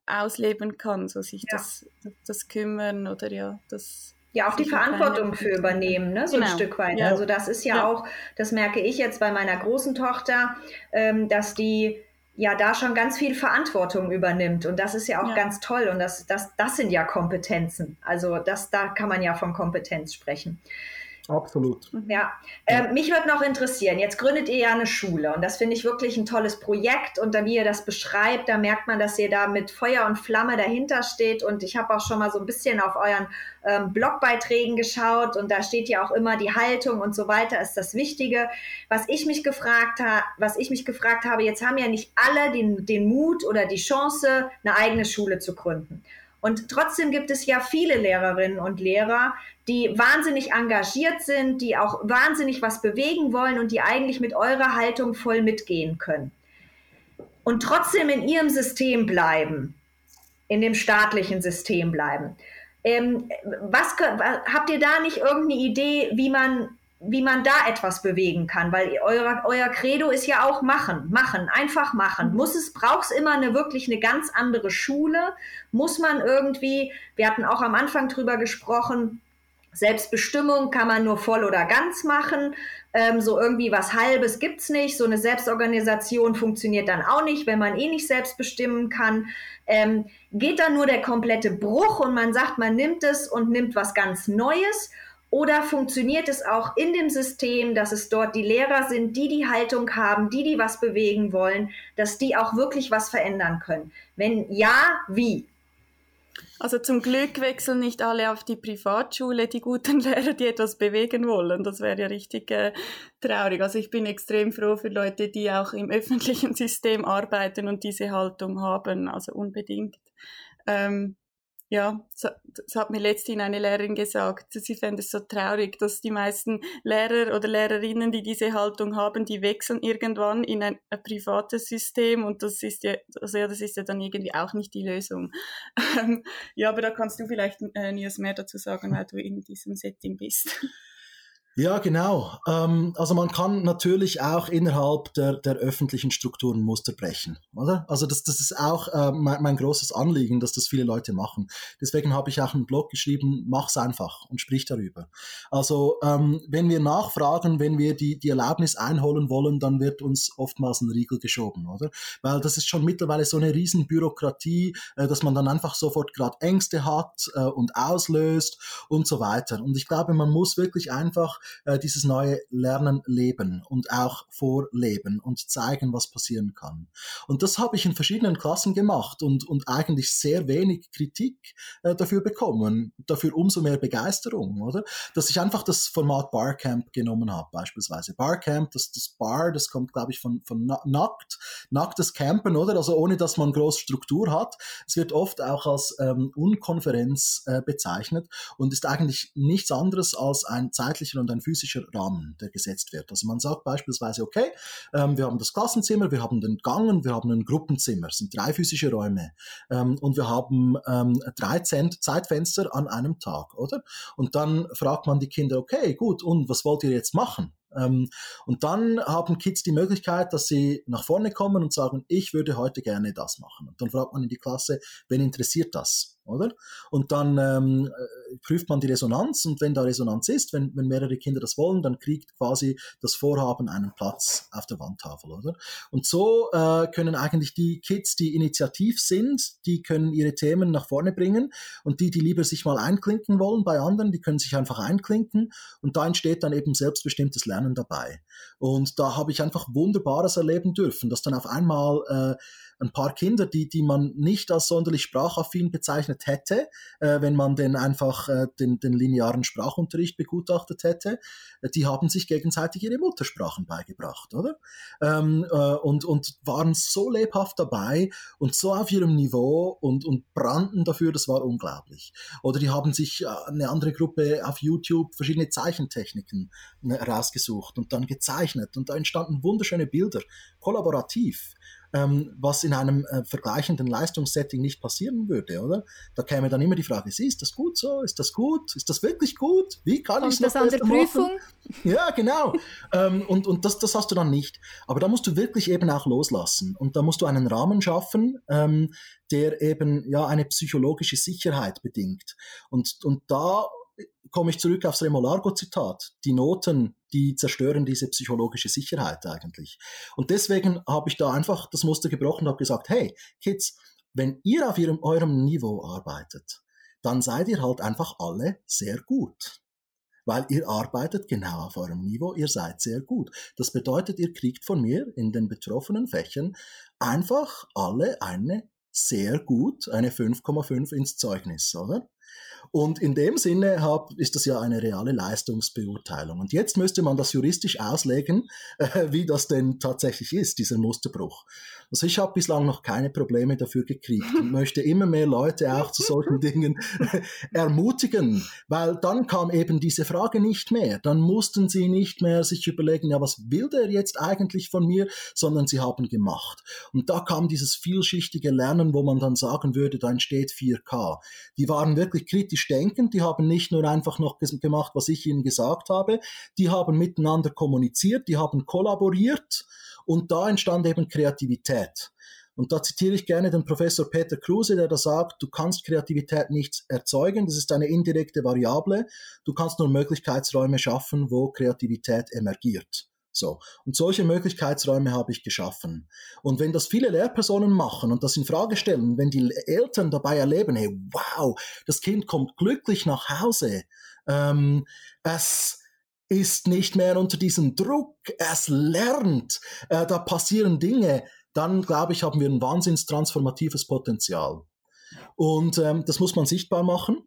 ausleben kann, so sich ja. das, das Kümmern oder ja, das ja auch die Verantwortung für übernehmen, ne? so genau. ein Stück weit. Ja. Also das ist ja, ja, auch, das merke ich jetzt bei meiner großen Tochter, ähm, dass die ja da schon ganz viel Verantwortung übernimmt und das ist ja auch ja. ganz toll und das, das, das sind ja Kompetenzen. Also das, da kann man ja von Kompetenz sprechen. Absolut. Ja, äh, mich würde noch interessieren, jetzt gründet ihr ja eine Schule und das finde ich wirklich ein tolles Projekt und da, wie ihr das beschreibt, da merkt man, dass ihr da mit Feuer und Flamme dahinter steht und ich habe auch schon mal so ein bisschen auf euren ähm, Blogbeiträgen geschaut und da steht ja auch immer die Haltung und so weiter ist das Wichtige. Was ich mich gefragt habe, was ich mich gefragt habe, jetzt haben ja nicht alle den, den Mut oder die Chance, eine eigene Schule zu gründen. Und trotzdem gibt es ja viele Lehrerinnen und Lehrer, die wahnsinnig engagiert sind, die auch wahnsinnig was bewegen wollen und die eigentlich mit eurer Haltung voll mitgehen können. Und trotzdem in ihrem System bleiben, in dem staatlichen System bleiben. Ähm, was habt ihr da nicht irgendeine Idee, wie man wie man da etwas bewegen kann, weil euer, euer Credo ist ja auch machen, machen, einfach machen. Mhm. Muss es, braucht es immer eine wirklich eine ganz andere Schule? Muss man irgendwie, wir hatten auch am Anfang drüber gesprochen, Selbstbestimmung kann man nur voll oder ganz machen. Ähm, so irgendwie was Halbes gibt's nicht. So eine Selbstorganisation funktioniert dann auch nicht, wenn man eh nicht selbst bestimmen kann. Ähm, geht dann nur der komplette Bruch und man sagt, man nimmt es und nimmt was ganz Neues? Oder funktioniert es auch in dem System, dass es dort die Lehrer sind, die die Haltung haben, die die was bewegen wollen, dass die auch wirklich was verändern können? Wenn ja, wie? Also zum Glück wechseln nicht alle auf die Privatschule, die guten Lehrer, die etwas bewegen wollen. Das wäre ja richtig äh, traurig. Also ich bin extrem froh für Leute, die auch im öffentlichen System arbeiten und diese Haltung haben. Also unbedingt. Ähm, ja, das hat mir letztens eine Lehrerin gesagt, sie fände es so traurig, dass die meisten Lehrer oder Lehrerinnen, die diese Haltung haben, die wechseln irgendwann in ein, ein privates System und das ist ja, also ja, das ist ja dann irgendwie auch nicht die Lösung. ja, aber da kannst du vielleicht äh, Nias mehr dazu sagen, weil du in diesem Setting bist. Ja, genau. Ähm, also man kann natürlich auch innerhalb der, der öffentlichen Strukturen Muster brechen, oder? Also das, das ist auch äh, mein, mein großes Anliegen, dass das viele Leute machen. Deswegen habe ich auch einen Blog geschrieben, mach's einfach und sprich darüber. Also ähm, wenn wir nachfragen, wenn wir die, die Erlaubnis einholen wollen, dann wird uns oftmals ein Riegel geschoben, oder? Weil das ist schon mittlerweile so eine riesen Bürokratie, äh, dass man dann einfach sofort gerade Ängste hat äh, und auslöst und so weiter. Und ich glaube, man muss wirklich einfach äh, dieses neue Lernen leben und auch vorleben und zeigen, was passieren kann. Und das habe ich in verschiedenen Klassen gemacht und, und eigentlich sehr wenig Kritik äh, dafür bekommen. Dafür umso mehr Begeisterung, oder? Dass ich einfach das Format Barcamp genommen habe, beispielsweise. Barcamp, das, das Bar, das kommt, glaube ich, von, von nackt, nacktes Campen, oder? Also ohne, dass man groß Struktur hat. Es wird oft auch als ähm, Unkonferenz äh, bezeichnet und ist eigentlich nichts anderes als ein zeitlicher und ein physischer Rahmen, der gesetzt wird. Also man sagt beispielsweise, okay, ähm, wir haben das Klassenzimmer, wir haben den Gang und wir haben ein Gruppenzimmer, das sind drei physische Räume ähm, und wir haben ähm, drei Zeitfenster an einem Tag, oder? Und dann fragt man die Kinder, okay, gut, und was wollt ihr jetzt machen? Ähm, und dann haben Kids die Möglichkeit, dass sie nach vorne kommen und sagen, ich würde heute gerne das machen. Und dann fragt man in die Klasse, wen interessiert das? Oder? Und dann ähm, äh, prüft man die Resonanz und wenn da Resonanz ist, wenn, wenn mehrere Kinder das wollen, dann kriegt quasi das Vorhaben einen Platz auf der Wandtafel, oder? Und so äh, können eigentlich die Kids, die initiativ sind, die können ihre Themen nach vorne bringen und die, die lieber sich mal einklinken wollen bei anderen, die können sich einfach einklinken und da entsteht dann eben selbstbestimmtes Lernen dabei. Und da habe ich einfach Wunderbares erleben dürfen, dass dann auf einmal äh, ein paar Kinder, die, die man nicht als sonderlich sprachaffin bezeichnet hätte, äh, wenn man den einfach äh, den, den linearen Sprachunterricht begutachtet hätte, äh, die haben sich gegenseitig ihre Muttersprachen beigebracht, oder? Ähm, äh, und, und waren so lebhaft dabei und so auf ihrem Niveau und, und brannten dafür, das war unglaublich. Oder die haben sich äh, eine andere Gruppe auf YouTube verschiedene Zeichentechniken äh, rausgesucht und dann gezeichnet und da entstanden wunderschöne Bilder, kollaborativ ähm, was in einem äh, vergleichenden Leistungssetting nicht passieren würde, oder? Da käme dann immer die Frage, ist das gut so? Ist das gut? Ist das wirklich gut? Wie kann ich das an der Prüfung? Ja, genau. ähm, und und das, das hast du dann nicht. Aber da musst du wirklich eben auch loslassen. Und da musst du einen Rahmen schaffen, ähm, der eben ja eine psychologische Sicherheit bedingt. Und, und da komme ich zurück aufs Remolargo-Zitat. Die Noten, die zerstören diese psychologische Sicherheit eigentlich. Und deswegen habe ich da einfach das Muster gebrochen und habe gesagt, hey, Kids, wenn ihr auf ihrem, eurem Niveau arbeitet, dann seid ihr halt einfach alle sehr gut. Weil ihr arbeitet genau auf eurem Niveau, ihr seid sehr gut. Das bedeutet, ihr kriegt von mir in den betroffenen Fächern einfach alle eine sehr gut, eine 5,5 ins Zeugnis, oder? Und in dem Sinne hab, ist das ja eine reale Leistungsbeurteilung. Und jetzt müsste man das juristisch auslegen, äh, wie das denn tatsächlich ist, dieser Musterbruch. Also ich habe bislang noch keine Probleme dafür gekriegt und möchte immer mehr Leute auch zu solchen Dingen ermutigen, weil dann kam eben diese Frage nicht mehr. Dann mussten sie nicht mehr sich überlegen, ja, was will der jetzt eigentlich von mir, sondern sie haben gemacht. Und da kam dieses vielschichtige Lernen, wo man dann sagen würde, da entsteht 4K. Die waren wirklich kritisch denkend, die haben nicht nur einfach noch gemacht, was ich ihnen gesagt habe, die haben miteinander kommuniziert, die haben kollaboriert und da entstand eben Kreativität. Und da zitiere ich gerne den Professor Peter Kruse, der da sagt, du kannst Kreativität nicht erzeugen, das ist eine indirekte Variable, du kannst nur Möglichkeitsräume schaffen, wo Kreativität emergiert. So. Und solche Möglichkeitsräume habe ich geschaffen. Und wenn das viele Lehrpersonen machen und das in Frage stellen, wenn die Eltern dabei erleben, hey, wow, das Kind kommt glücklich nach Hause, ähm, es, ist nicht mehr unter diesem Druck, es lernt, äh, da passieren Dinge, dann glaube ich, haben wir ein wahnsinns transformatives Potenzial. Und ähm, das muss man sichtbar machen.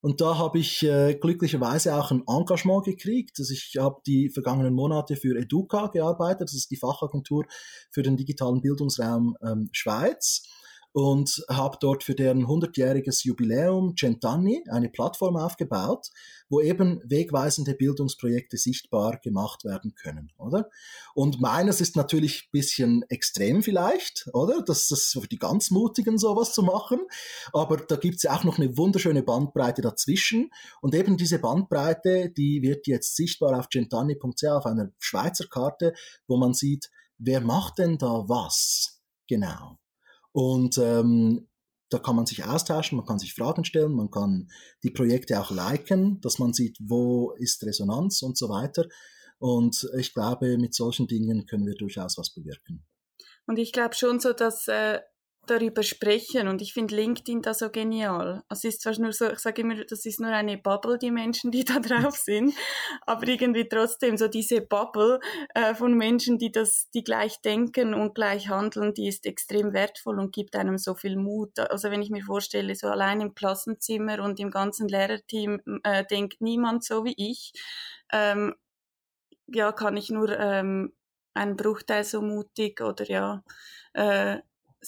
Und da habe ich äh, glücklicherweise auch ein Engagement gekriegt. Also ich habe die vergangenen Monate für Educa gearbeitet, das ist die Fachagentur für den digitalen Bildungsraum ähm, Schweiz. Und habe dort für deren 100-jähriges Jubiläum Centanni eine Plattform aufgebaut, wo eben wegweisende Bildungsprojekte sichtbar gemacht werden können, oder? Und meines ist natürlich bisschen extrem vielleicht, oder? Das ist für die ganz Mutigen sowas zu machen, aber da gibt es ja auch noch eine wunderschöne Bandbreite dazwischen und eben diese Bandbreite, die wird jetzt sichtbar auf centanni.ch auf einer Schweizer Karte, wo man sieht, wer macht denn da was? Genau. Und ähm, da kann man sich austauschen, man kann sich Fragen stellen, man kann die Projekte auch liken, dass man sieht, wo ist Resonanz und so weiter. Und ich glaube, mit solchen Dingen können wir durchaus was bewirken. Und ich glaube schon so, dass äh, darüber sprechen und ich finde LinkedIn da so genial. Also es ist zwar nur so, ich sage immer, das ist nur eine Bubble, die Menschen, die da drauf sind, aber irgendwie trotzdem so diese Bubble äh, von Menschen, die das, die gleich denken und gleich handeln, die ist extrem wertvoll und gibt einem so viel Mut. Also wenn ich mir vorstelle, so allein im Klassenzimmer und im ganzen Lehrerteam äh, denkt niemand so wie ich, ähm, ja, kann ich nur ähm, einen Bruchteil so mutig oder ja, äh,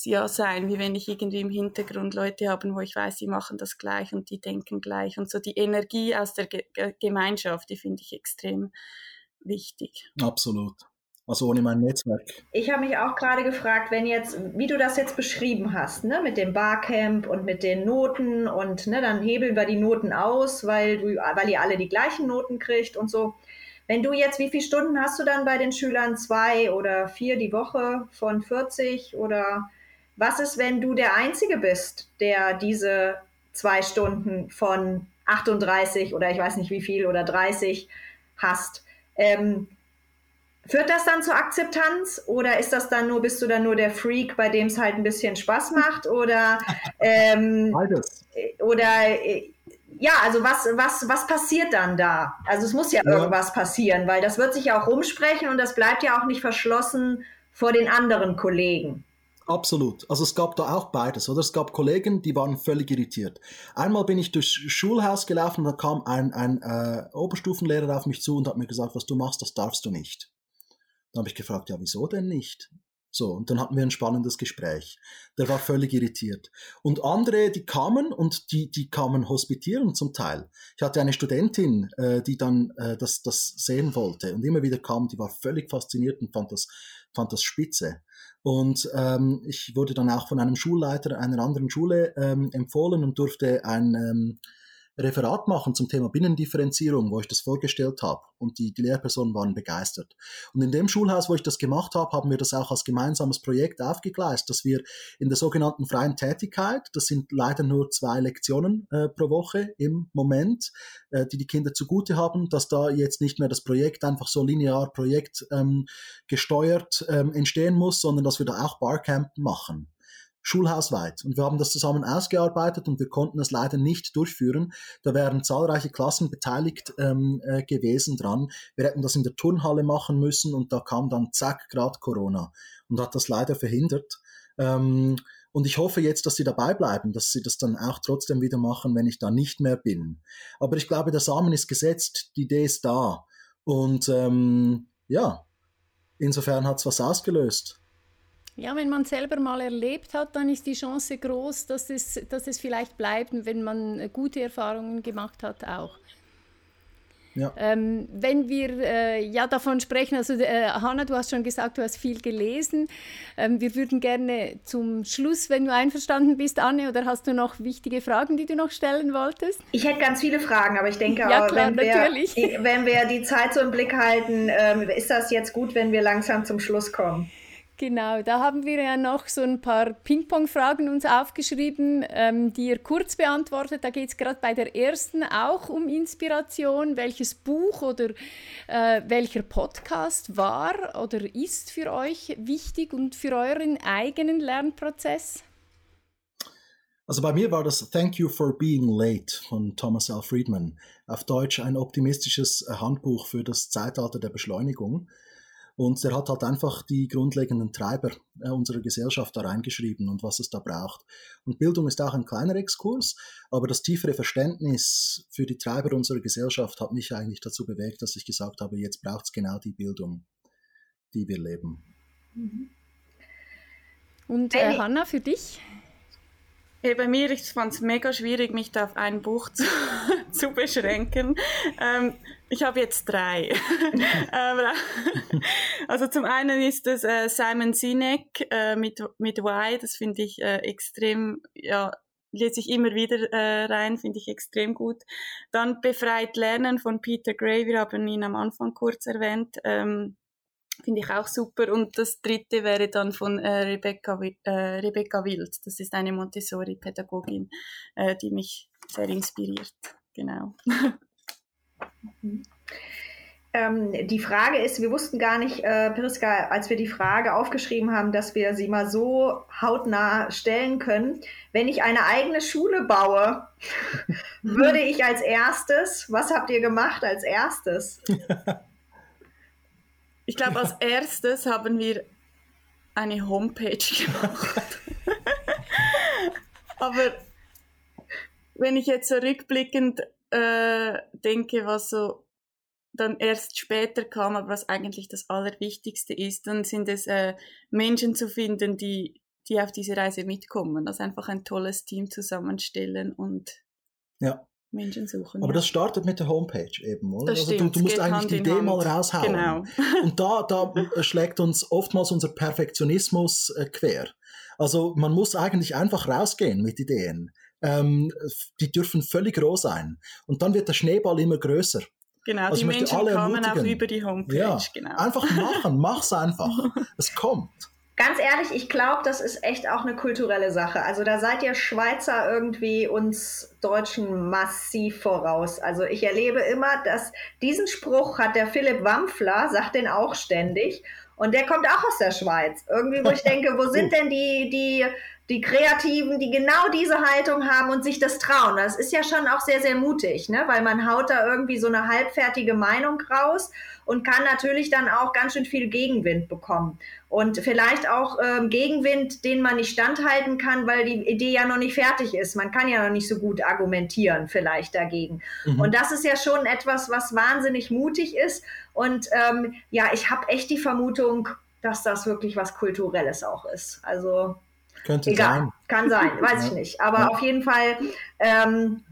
ja sein, wie wenn ich irgendwie im Hintergrund Leute habe, wo ich weiß, sie machen das gleich und die denken gleich. Und so die Energie aus der Ge Gemeinschaft, die finde ich extrem wichtig. Absolut. Also ohne mein Netzwerk. Ich habe mich auch gerade gefragt, wenn jetzt, wie du das jetzt beschrieben hast, ne, mit dem Barcamp und mit den Noten und ne, dann hebeln wir die Noten aus, weil du, weil ihr alle die gleichen Noten kriegt und so. Wenn du jetzt, wie viele Stunden hast du dann bei den Schülern? Zwei oder vier die Woche von 40 oder was ist, wenn du der Einzige bist, der diese zwei Stunden von 38 oder ich weiß nicht wie viel oder 30 hast? Ähm, führt das dann zur Akzeptanz oder ist das dann nur, bist du dann nur der Freak, bei dem es halt ein bisschen Spaß macht oder ähm, oder ja, also was, was, was passiert dann da? Also es muss ja, ja, irgendwas passieren, weil das wird sich ja auch rumsprechen und das bleibt ja auch nicht verschlossen vor den anderen Kollegen. Absolut. Also es gab da auch beides, oder? Es gab Kollegen, die waren völlig irritiert. Einmal bin ich durchs Schulhaus gelaufen und da kam ein, ein äh, Oberstufenlehrer auf mich zu und hat mir gesagt, was du machst, das darfst du nicht. Dann habe ich gefragt, ja, wieso denn nicht? So, und dann hatten wir ein spannendes Gespräch. Der war völlig irritiert. Und andere, die kamen und die, die kamen hospitieren zum Teil. Ich hatte eine Studentin, äh, die dann äh, das, das sehen wollte und immer wieder kam, die war völlig fasziniert und fand das, fand das spitze. Und ähm, ich wurde dann auch von einem Schulleiter einer anderen Schule ähm, empfohlen und durfte ein ähm, Referat machen zum Thema Binnendifferenzierung, wo ich das vorgestellt habe und die, die Lehrpersonen waren begeistert. Und in dem Schulhaus, wo ich das gemacht habe, haben wir das auch als gemeinsames Projekt aufgegleist, dass wir in der sogenannten freien Tätigkeit, das sind leider nur zwei Lektionen äh, pro Woche im Moment, äh, die die Kinder zugute haben, dass da jetzt nicht mehr das Projekt einfach so linear Projekt ähm, gesteuert ähm, entstehen muss, sondern dass wir da auch Barcamp machen schulhausweit. Und wir haben das zusammen ausgearbeitet und wir konnten es leider nicht durchführen. Da wären zahlreiche Klassen beteiligt ähm, äh, gewesen dran. Wir hätten das in der Turnhalle machen müssen und da kam dann zack, gerade Corona und hat das leider verhindert. Ähm, und ich hoffe jetzt, dass sie dabei bleiben, dass sie das dann auch trotzdem wieder machen, wenn ich da nicht mehr bin. Aber ich glaube, der Samen ist gesetzt, die Idee ist da. Und ähm, ja, insofern hat es was ausgelöst. Ja, wenn man selber mal erlebt hat, dann ist die Chance groß, dass es, dass es vielleicht bleibt, wenn man gute Erfahrungen gemacht hat auch. Ja. Ähm, wenn wir äh, ja davon sprechen, also äh, Hanna, du hast schon gesagt, du hast viel gelesen. Ähm, wir würden gerne zum Schluss, wenn du einverstanden bist, Anne, oder hast du noch wichtige Fragen, die du noch stellen wolltest? Ich hätte ganz viele Fragen, aber ich denke, ja, klar, wenn, wir, wenn wir die Zeit so im Blick halten, ähm, ist das jetzt gut, wenn wir langsam zum Schluss kommen. Genau, da haben wir ja noch so ein paar Ping-Pong-Fragen uns aufgeschrieben, ähm, die ihr kurz beantwortet. Da geht es gerade bei der ersten auch um Inspiration. Welches Buch oder äh, welcher Podcast war oder ist für euch wichtig und für euren eigenen Lernprozess? Also bei mir war das Thank You for Being Late von Thomas L. Friedman. Auf Deutsch ein optimistisches Handbuch für das Zeitalter der Beschleunigung. Und der hat halt einfach die grundlegenden Treiber äh, unserer Gesellschaft da reingeschrieben und was es da braucht. Und Bildung ist auch ein kleiner Exkurs, aber das tiefere Verständnis für die Treiber unserer Gesellschaft hat mich eigentlich dazu bewegt, dass ich gesagt habe, jetzt braucht es genau die Bildung, die wir leben. Und äh, Hanna, für dich? Hey, bei mir, ich fand es mega schwierig, mich da auf ein Buch zu, zu beschränken. Ähm, ich habe jetzt drei. Ähm, also zum einen ist es äh, Simon Sinek äh, mit, mit Why, das finde ich äh, extrem, ja, lese ich immer wieder äh, rein, finde ich extrem gut. Dann Befreit Lernen von Peter Gray, wir haben ihn am Anfang kurz erwähnt. Ähm, Finde ich auch super. Und das dritte wäre dann von äh, Rebecca, äh, Rebecca Wild. Das ist eine Montessori-Pädagogin, äh, die mich sehr inspiriert. Genau. Ähm, die Frage ist, wir wussten gar nicht, äh, Periska, als wir die Frage aufgeschrieben haben, dass wir sie mal so hautnah stellen können. Wenn ich eine eigene Schule baue, würde ich als erstes, was habt ihr gemacht als erstes? Ich glaube, als erstes haben wir eine Homepage gemacht. Aber wenn ich jetzt so rückblickend äh, denke, was so dann erst später kam, aber was eigentlich das Allerwichtigste ist, dann sind es äh, Menschen zu finden, die, die auf diese Reise mitkommen. Also einfach ein tolles Team zusammenstellen und ja. Menschen suchen. Aber ja. das startet mit der Homepage eben, oder? Das also stimmt, du, du musst eigentlich die Idee Hand. mal raushauen. Genau. Und da, da schlägt uns oftmals unser Perfektionismus äh, quer. Also man muss eigentlich einfach rausgehen mit Ideen. Ähm, die dürfen völlig roh sein. Und dann wird der Schneeball immer größer. Genau, Also die Menschen alle kamen auch über die Homepage. Ja, Genau. einfach machen, mach's einfach. Es kommt. Ganz ehrlich, ich glaube, das ist echt auch eine kulturelle Sache. Also da seid ihr Schweizer irgendwie uns Deutschen massiv voraus. Also ich erlebe immer, dass diesen Spruch hat der Philipp Wampfler, sagt den auch ständig. Und der kommt auch aus der Schweiz. Irgendwie, wo ich denke, wo sind denn die, die, die Kreativen, die genau diese Haltung haben und sich das trauen? Das ist ja schon auch sehr, sehr mutig, ne? weil man haut da irgendwie so eine halbfertige Meinung raus und kann natürlich dann auch ganz schön viel Gegenwind bekommen. Und vielleicht auch ähm, Gegenwind, den man nicht standhalten kann, weil die Idee ja noch nicht fertig ist. Man kann ja noch nicht so gut argumentieren, vielleicht dagegen. Mhm. Und das ist ja schon etwas, was wahnsinnig mutig ist. Und ähm, ja, ich habe echt die Vermutung, dass das wirklich was Kulturelles auch ist. Also Könnte egal, sein. kann sein, weiß ich nicht. Aber Ja. auf jeden Fall ähm,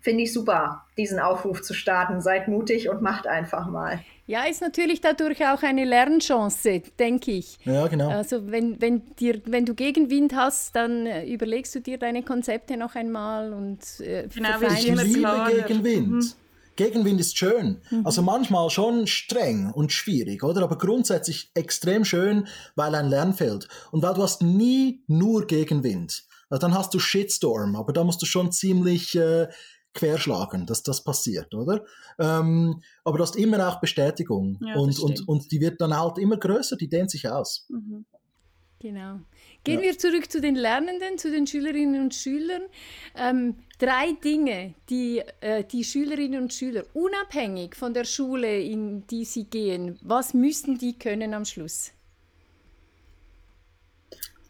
finde ich super, diesen Aufruf zu starten. Seid mutig und macht einfach mal. Ja, ist natürlich dadurch auch eine Lernchance, denke ich. Ja, genau. Also wenn, wenn, dir, wenn du Gegenwind hast, dann äh, überlegst du dir deine Konzepte noch einmal und äh, Genau, wie Ich liebe. Gegenwind. Mhm. Gegenwind ist schön. Also manchmal schon streng und schwierig, oder? Aber grundsätzlich extrem schön, weil ein Lernfeld. Und weil du hast nie nur Gegenwind. Also dann hast du Shitstorm, aber da musst du schon ziemlich äh, querschlagen, dass das passiert, oder? Ähm, aber du hast immer auch Bestätigung. Ja, und, und, und die wird dann halt immer größer, die dehnt sich aus. Mhm. Genau. Gehen Ja. wir zurück zu den Lernenden, zu den Schülerinnen und Schülern. Ähm, drei Dinge, die äh, die Schülerinnen und Schüler unabhängig von der Schule, in die sie gehen, was müssen die können am Schluss?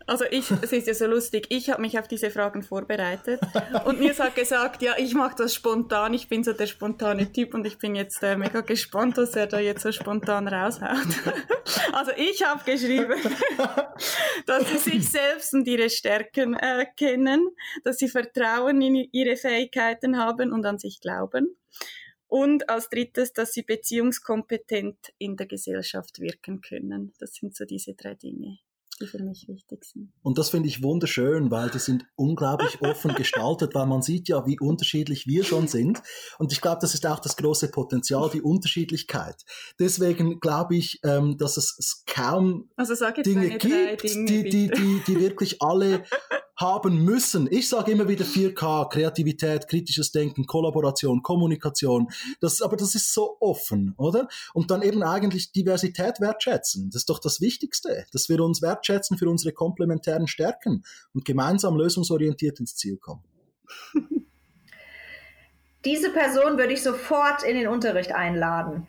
Also ich, es ist ja so lustig, ich habe mich auf diese Fragen vorbereitet und mir hat gesagt, ja, ich mache das spontan, ich bin so der spontane Typ und ich bin jetzt äh, mega gespannt, was er da jetzt so spontan raushaut. Also ich habe geschrieben, dass sie sich selbst und ihre Stärken äh, kennen, dass sie Vertrauen in ihre Fähigkeiten haben und an sich glauben. Und als drittes, dass sie beziehungskompetent in der Gesellschaft wirken können. Das sind so diese drei Dinge, die für mich wichtig sind. Und das finde ich wunderschön, weil die sind unglaublich offen gestaltet, weil man sieht ja, wie unterschiedlich wir schon sind. Und ich glaube, das ist auch das große Potenzial, die Unterschiedlichkeit. Deswegen glaube ich, ähm, dass es, es kaum Also Dinge gibt, Dinge, die, die, die, die wirklich alle haben müssen. Ich sage immer wieder 4K, Kreativität, kritisches Denken, Kollaboration, Kommunikation. Das, aber das ist so offen, oder? Und dann eben eigentlich Diversität wertschätzen. Das ist doch das Wichtigste, dass wir uns wertschätzen für unsere komplementären Stärken und gemeinsam lösungsorientiert ins Ziel kommen. Diese Person würde ich sofort in den Unterricht einladen.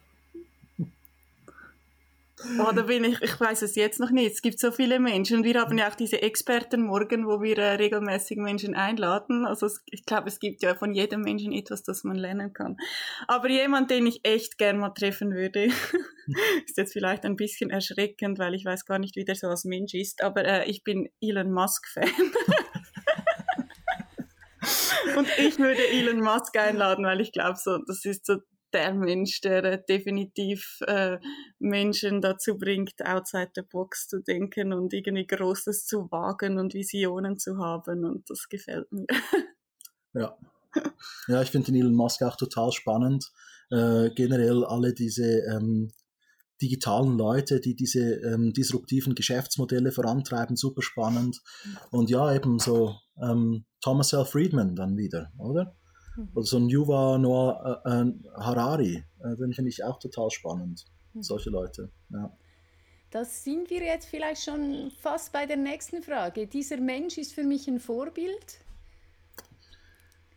Oh, da bin ich, ich weiß es jetzt noch nicht. Es gibt so viele Menschen. Wir haben ja auch diese Expertenmorgen, wo wir äh, regelmäßig Menschen einladen. Also es, ich glaube, es gibt ja von jedem Menschen etwas, das man lernen kann. Aber jemand, den ich echt gern mal treffen würde, ist jetzt vielleicht ein bisschen erschreckend, weil ich weiß gar nicht, wie der so als Mensch ist. Aber äh, ich bin Elon Musk-Fan. Und ich würde Elon Musk einladen, weil ich glaube, so, das ist so der Mensch, der äh, definitiv äh, Menschen dazu bringt, outside the box zu denken und irgendwie Großes zu wagen und Visionen zu haben. Und das gefällt mir. Ja. Ja, ich finde den Elon Musk auch total spannend. Äh, generell alle diese ähm, digitalen Leute, die diese ähm, disruptiven Geschäftsmodelle vorantreiben, super spannend. Und ja, eben so ähm, Thomas L. Friedman dann wieder, oder? Mhm. Oder so ein Yuval Noah äh, äh, Harari, äh, den finde ich auch total spannend. Mhm. Solche Leute, ja. Das sind wir jetzt vielleicht schon fast bei der nächsten Frage. Dieser Mensch ist für mich ein Vorbild.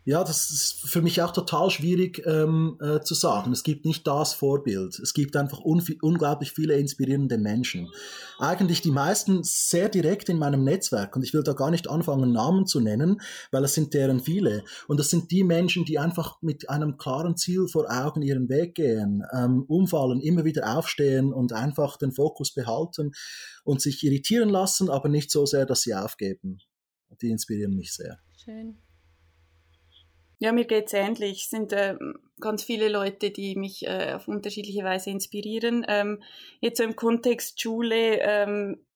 Ja, das ist für mich auch total schwierig ähm, äh, zu sagen. Es gibt nicht das Vorbild. Es gibt einfach unglaublich viele inspirierende Menschen. Eigentlich die meisten sehr direkt in meinem Netzwerk. Und ich will da gar nicht anfangen, Namen zu nennen, weil es sind deren viele. Und das sind die Menschen, die einfach mit einem klaren Ziel vor Augen ihren Weg gehen, ähm, umfallen, immer wieder aufstehen und einfach den Fokus behalten und sich irritieren lassen, aber nicht so sehr, dass sie aufgeben. Die inspirieren mich sehr. Schön. Ja, mir geht es ähnlich. Es sind äh, ganz viele Leute, die mich äh, auf unterschiedliche Weise inspirieren. Ähm, jetzt so im Kontext Schule, ähm,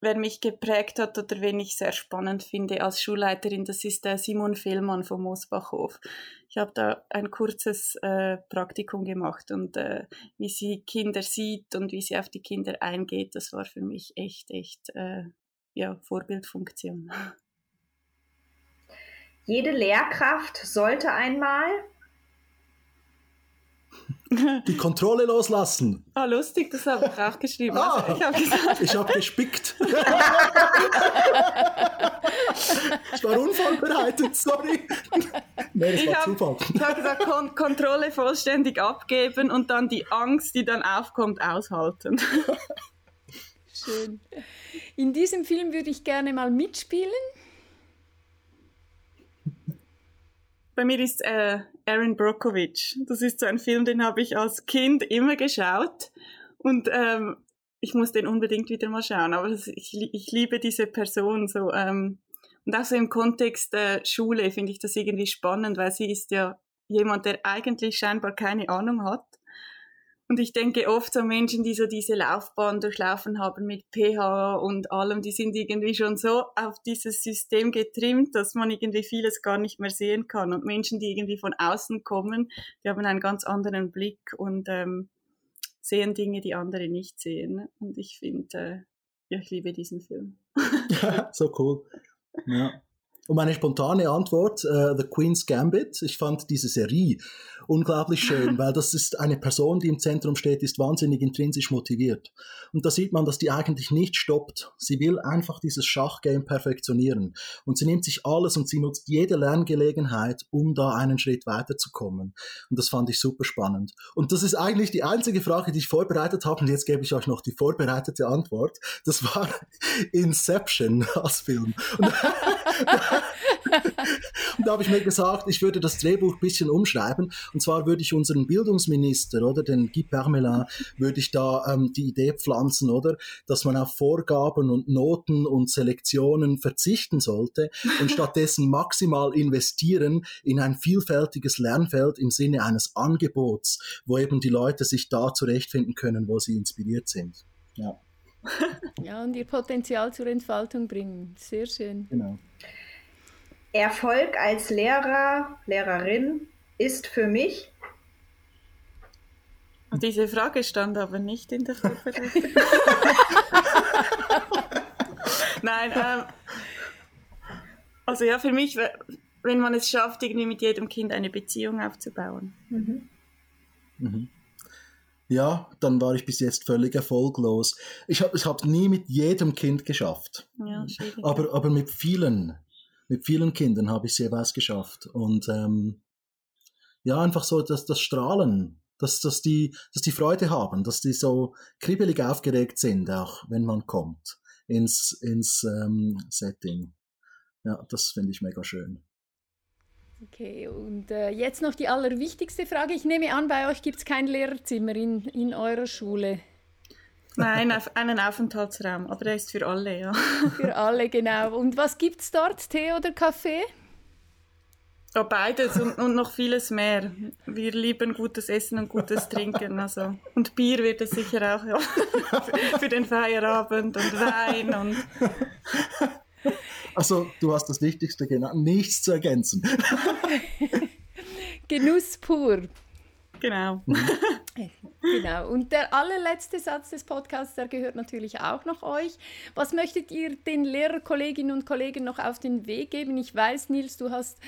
wer mich geprägt hat oder wen ich sehr spannend finde als Schulleiterin, das ist der Simon Fehlmann vom Moosbachhof. Ich habe da ein kurzes äh, Praktikum gemacht und äh, wie sie Kinder sieht und wie sie auf die Kinder eingeht, das war für mich echt, echt äh, ja, Vorbildfunktion. Jede Lehrkraft sollte einmal die Kontrolle loslassen. Ah, oh, lustig, das habe ich auch geschrieben. Ah, also, ich habe gesagt. hab gespickt. ich war unvorbereitet, sorry. Nee, das ich war Zufall. Ich habe gesagt, Kon Kontrolle vollständig abgeben und dann die Angst, die dann aufkommt, aushalten. Schön. In diesem Film würde ich gerne mal mitspielen. Bei mir ist äh, Aaron Brockovich. Das ist so ein Film, den habe ich als Kind immer geschaut und ähm, ich muss den unbedingt wieder mal schauen. Aber das, ich, ich liebe diese Person so. Ähm, und auch so im Kontext äh, Schule finde ich das irgendwie spannend, weil sie ist ja jemand, der eigentlich scheinbar keine Ahnung hat und ich denke oft so Menschen, die so diese Laufbahn durchlaufen haben mit pH und allem, die sind irgendwie schon so auf dieses System getrimmt, dass man irgendwie vieles gar nicht mehr sehen kann. Und Menschen, die irgendwie von außen kommen, die haben einen ganz anderen Blick und ähm, sehen Dinge, die andere nicht sehen. Und ich finde, äh, ja, ich liebe diesen Film. so cool. Ja. Und meine spontane Antwort, uh, The Queen's Gambit. Ich fand diese Serie unglaublich schön, weil das ist eine Person, die im Zentrum steht, ist wahnsinnig intrinsisch motiviert. Und da sieht man, dass die eigentlich nicht stoppt. Sie will einfach dieses Schachgame perfektionieren. Und sie nimmt sich alles und sie nutzt jede Lerngelegenheit, um da einen Schritt weiterzukommen. Und das fand ich super spannend. Und das ist eigentlich die einzige Frage, die ich vorbereitet habe. Und jetzt gebe ich euch noch die vorbereitete Antwort. Das war Inception als Film. Und und da habe ich mir gesagt, ich würde das Drehbuch ein bisschen umschreiben. Und zwar würde ich unseren Bildungsminister, oder den Guy Permelin, würde ich da ähm, die Idee pflanzen, oder, dass man auf Vorgaben und Noten und Selektionen verzichten sollte und stattdessen maximal investieren in ein vielfältiges Lernfeld im Sinne eines Angebots, wo eben die Leute sich da zurechtfinden können, wo sie inspiriert sind. Ja. Ja, und ihr Potenzial zur Entfaltung bringen. Sehr schön. Genau. Erfolg als Lehrer, Lehrerin ist für mich. Diese Frage stand aber nicht in der Vorbereitung. Nein, ähm, also ja, für mich, wenn man es schafft, irgendwie mit jedem Kind eine Beziehung aufzubauen. Mhm. Mhm. Ja, dann war ich bis jetzt völlig erfolglos. Ich habe es hab nie mit jedem Kind geschafft. Ja, aber, aber mit vielen mit vielen Kindern habe ich es jeweils geschafft. Und ähm, ja, einfach so dass das Strahlen, dass, dass, die, dass die Freude haben, dass die so kribbelig aufgeregt sind, auch wenn man kommt ins, ins ähm, Setting. Ja, das finde ich mega schön. Okay, und äh, jetzt noch die allerwichtigste Frage. Ich nehme an, bei euch gibt es kein Lehrerzimmer in, in eurer Schule. Nein, einen Aufenthaltsraum, aber der ist für alle, ja. Für alle, genau. Und was gibt es dort? Tee oder Kaffee? Ja, beides und, und, noch vieles mehr. Wir lieben gutes Essen und gutes Trinken. Also. Und Bier wird es sicher auch ja, für den Feierabend und Wein und. Also, du hast das Wichtigste genannt, nichts zu ergänzen. Genuss pur. Genau. Genau. Und der allerletzte Satz des Podcasts, der gehört natürlich auch noch euch. Was möchtet ihr den Lehrerkolleginnen und Kollegen noch auf den Weg geben? Ich weiß, Nils, du hast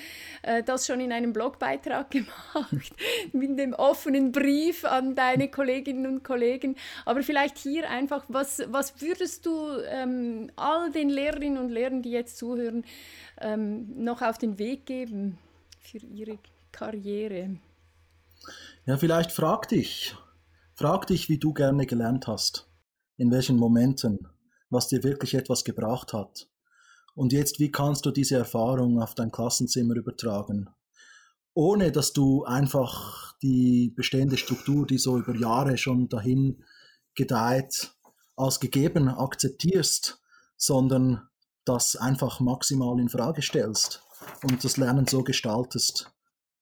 äh, das schon in einem Blogbeitrag gemacht, mit dem offenen Brief an deine Kolleginnen und Kollegen. Aber vielleicht hier einfach, was, was würdest du ähm, all den Lehrerinnen und Lehrern, die jetzt zuhören, ähm, noch auf den Weg geben für ihre Karriere? Ja, vielleicht frag dich, frag dich, wie du gerne gelernt hast, in welchen Momenten, was dir wirklich etwas gebracht hat. Und jetzt, wie kannst du diese Erfahrung auf dein Klassenzimmer übertragen? Ohne dass du einfach die bestehende Struktur, die so über Jahre schon dahin gedeiht, als gegeben akzeptierst, sondern das einfach maximal in Frage stellst und das Lernen so gestaltest,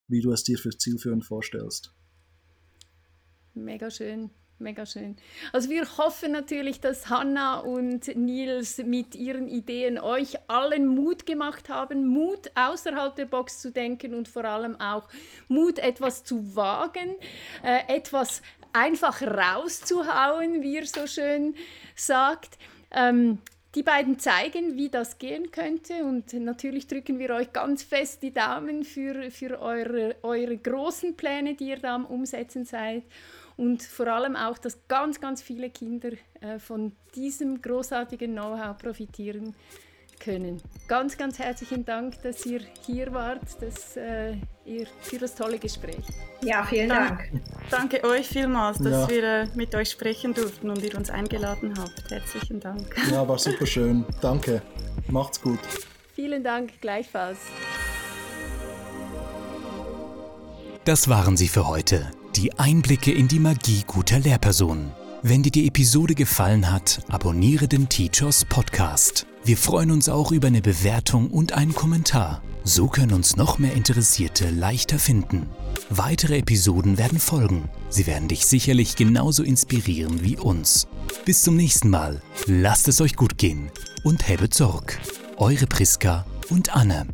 wie du es dir für zielführend vorstellst. Mega schön. Mega schön. Also wir hoffen natürlich, dass Hanna und Nils mit ihren Ideen euch allen Mut gemacht haben, Mut außerhalb der Box zu denken und vor allem auch Mut, etwas zu wagen, äh, etwas einfach rauszuhauen, wie ihr so schön sagt. Ähm, die beiden zeigen, wie das gehen könnte und natürlich drücken wir euch ganz fest die Daumen für, für eure, eure großen Pläne, die ihr da am Umsetzen seid und vor allem auch, dass ganz, ganz viele Kinder äh, von diesem großartigen Know-how profitieren können. Ganz, ganz herzlichen Dank, dass ihr hier wart, dass, äh, ihr, für das tolle Gespräch. Ja, vielen Dank. Danke euch vielmals, dass ja. wir äh, mit euch sprechen durften und ihr uns eingeladen habt. Herzlichen Dank. Ja, war super schön. Danke. Macht's gut. Vielen Dank, gleichfalls. Das waren sie für heute die Einblicke in die Magie guter Lehrpersonen. Wenn dir die Episode gefallen hat, abonniere den Teachers Podcast. Wir freuen uns auch über eine Bewertung und einen Kommentar. So können uns noch mehr Interessierte leichter finden. Weitere Episoden werden folgen. Sie werden dich sicherlich genauso inspirieren wie uns. Bis zum nächsten Mal. Lasst es euch gut gehen und habe Sorg. Eure Priska und Anne.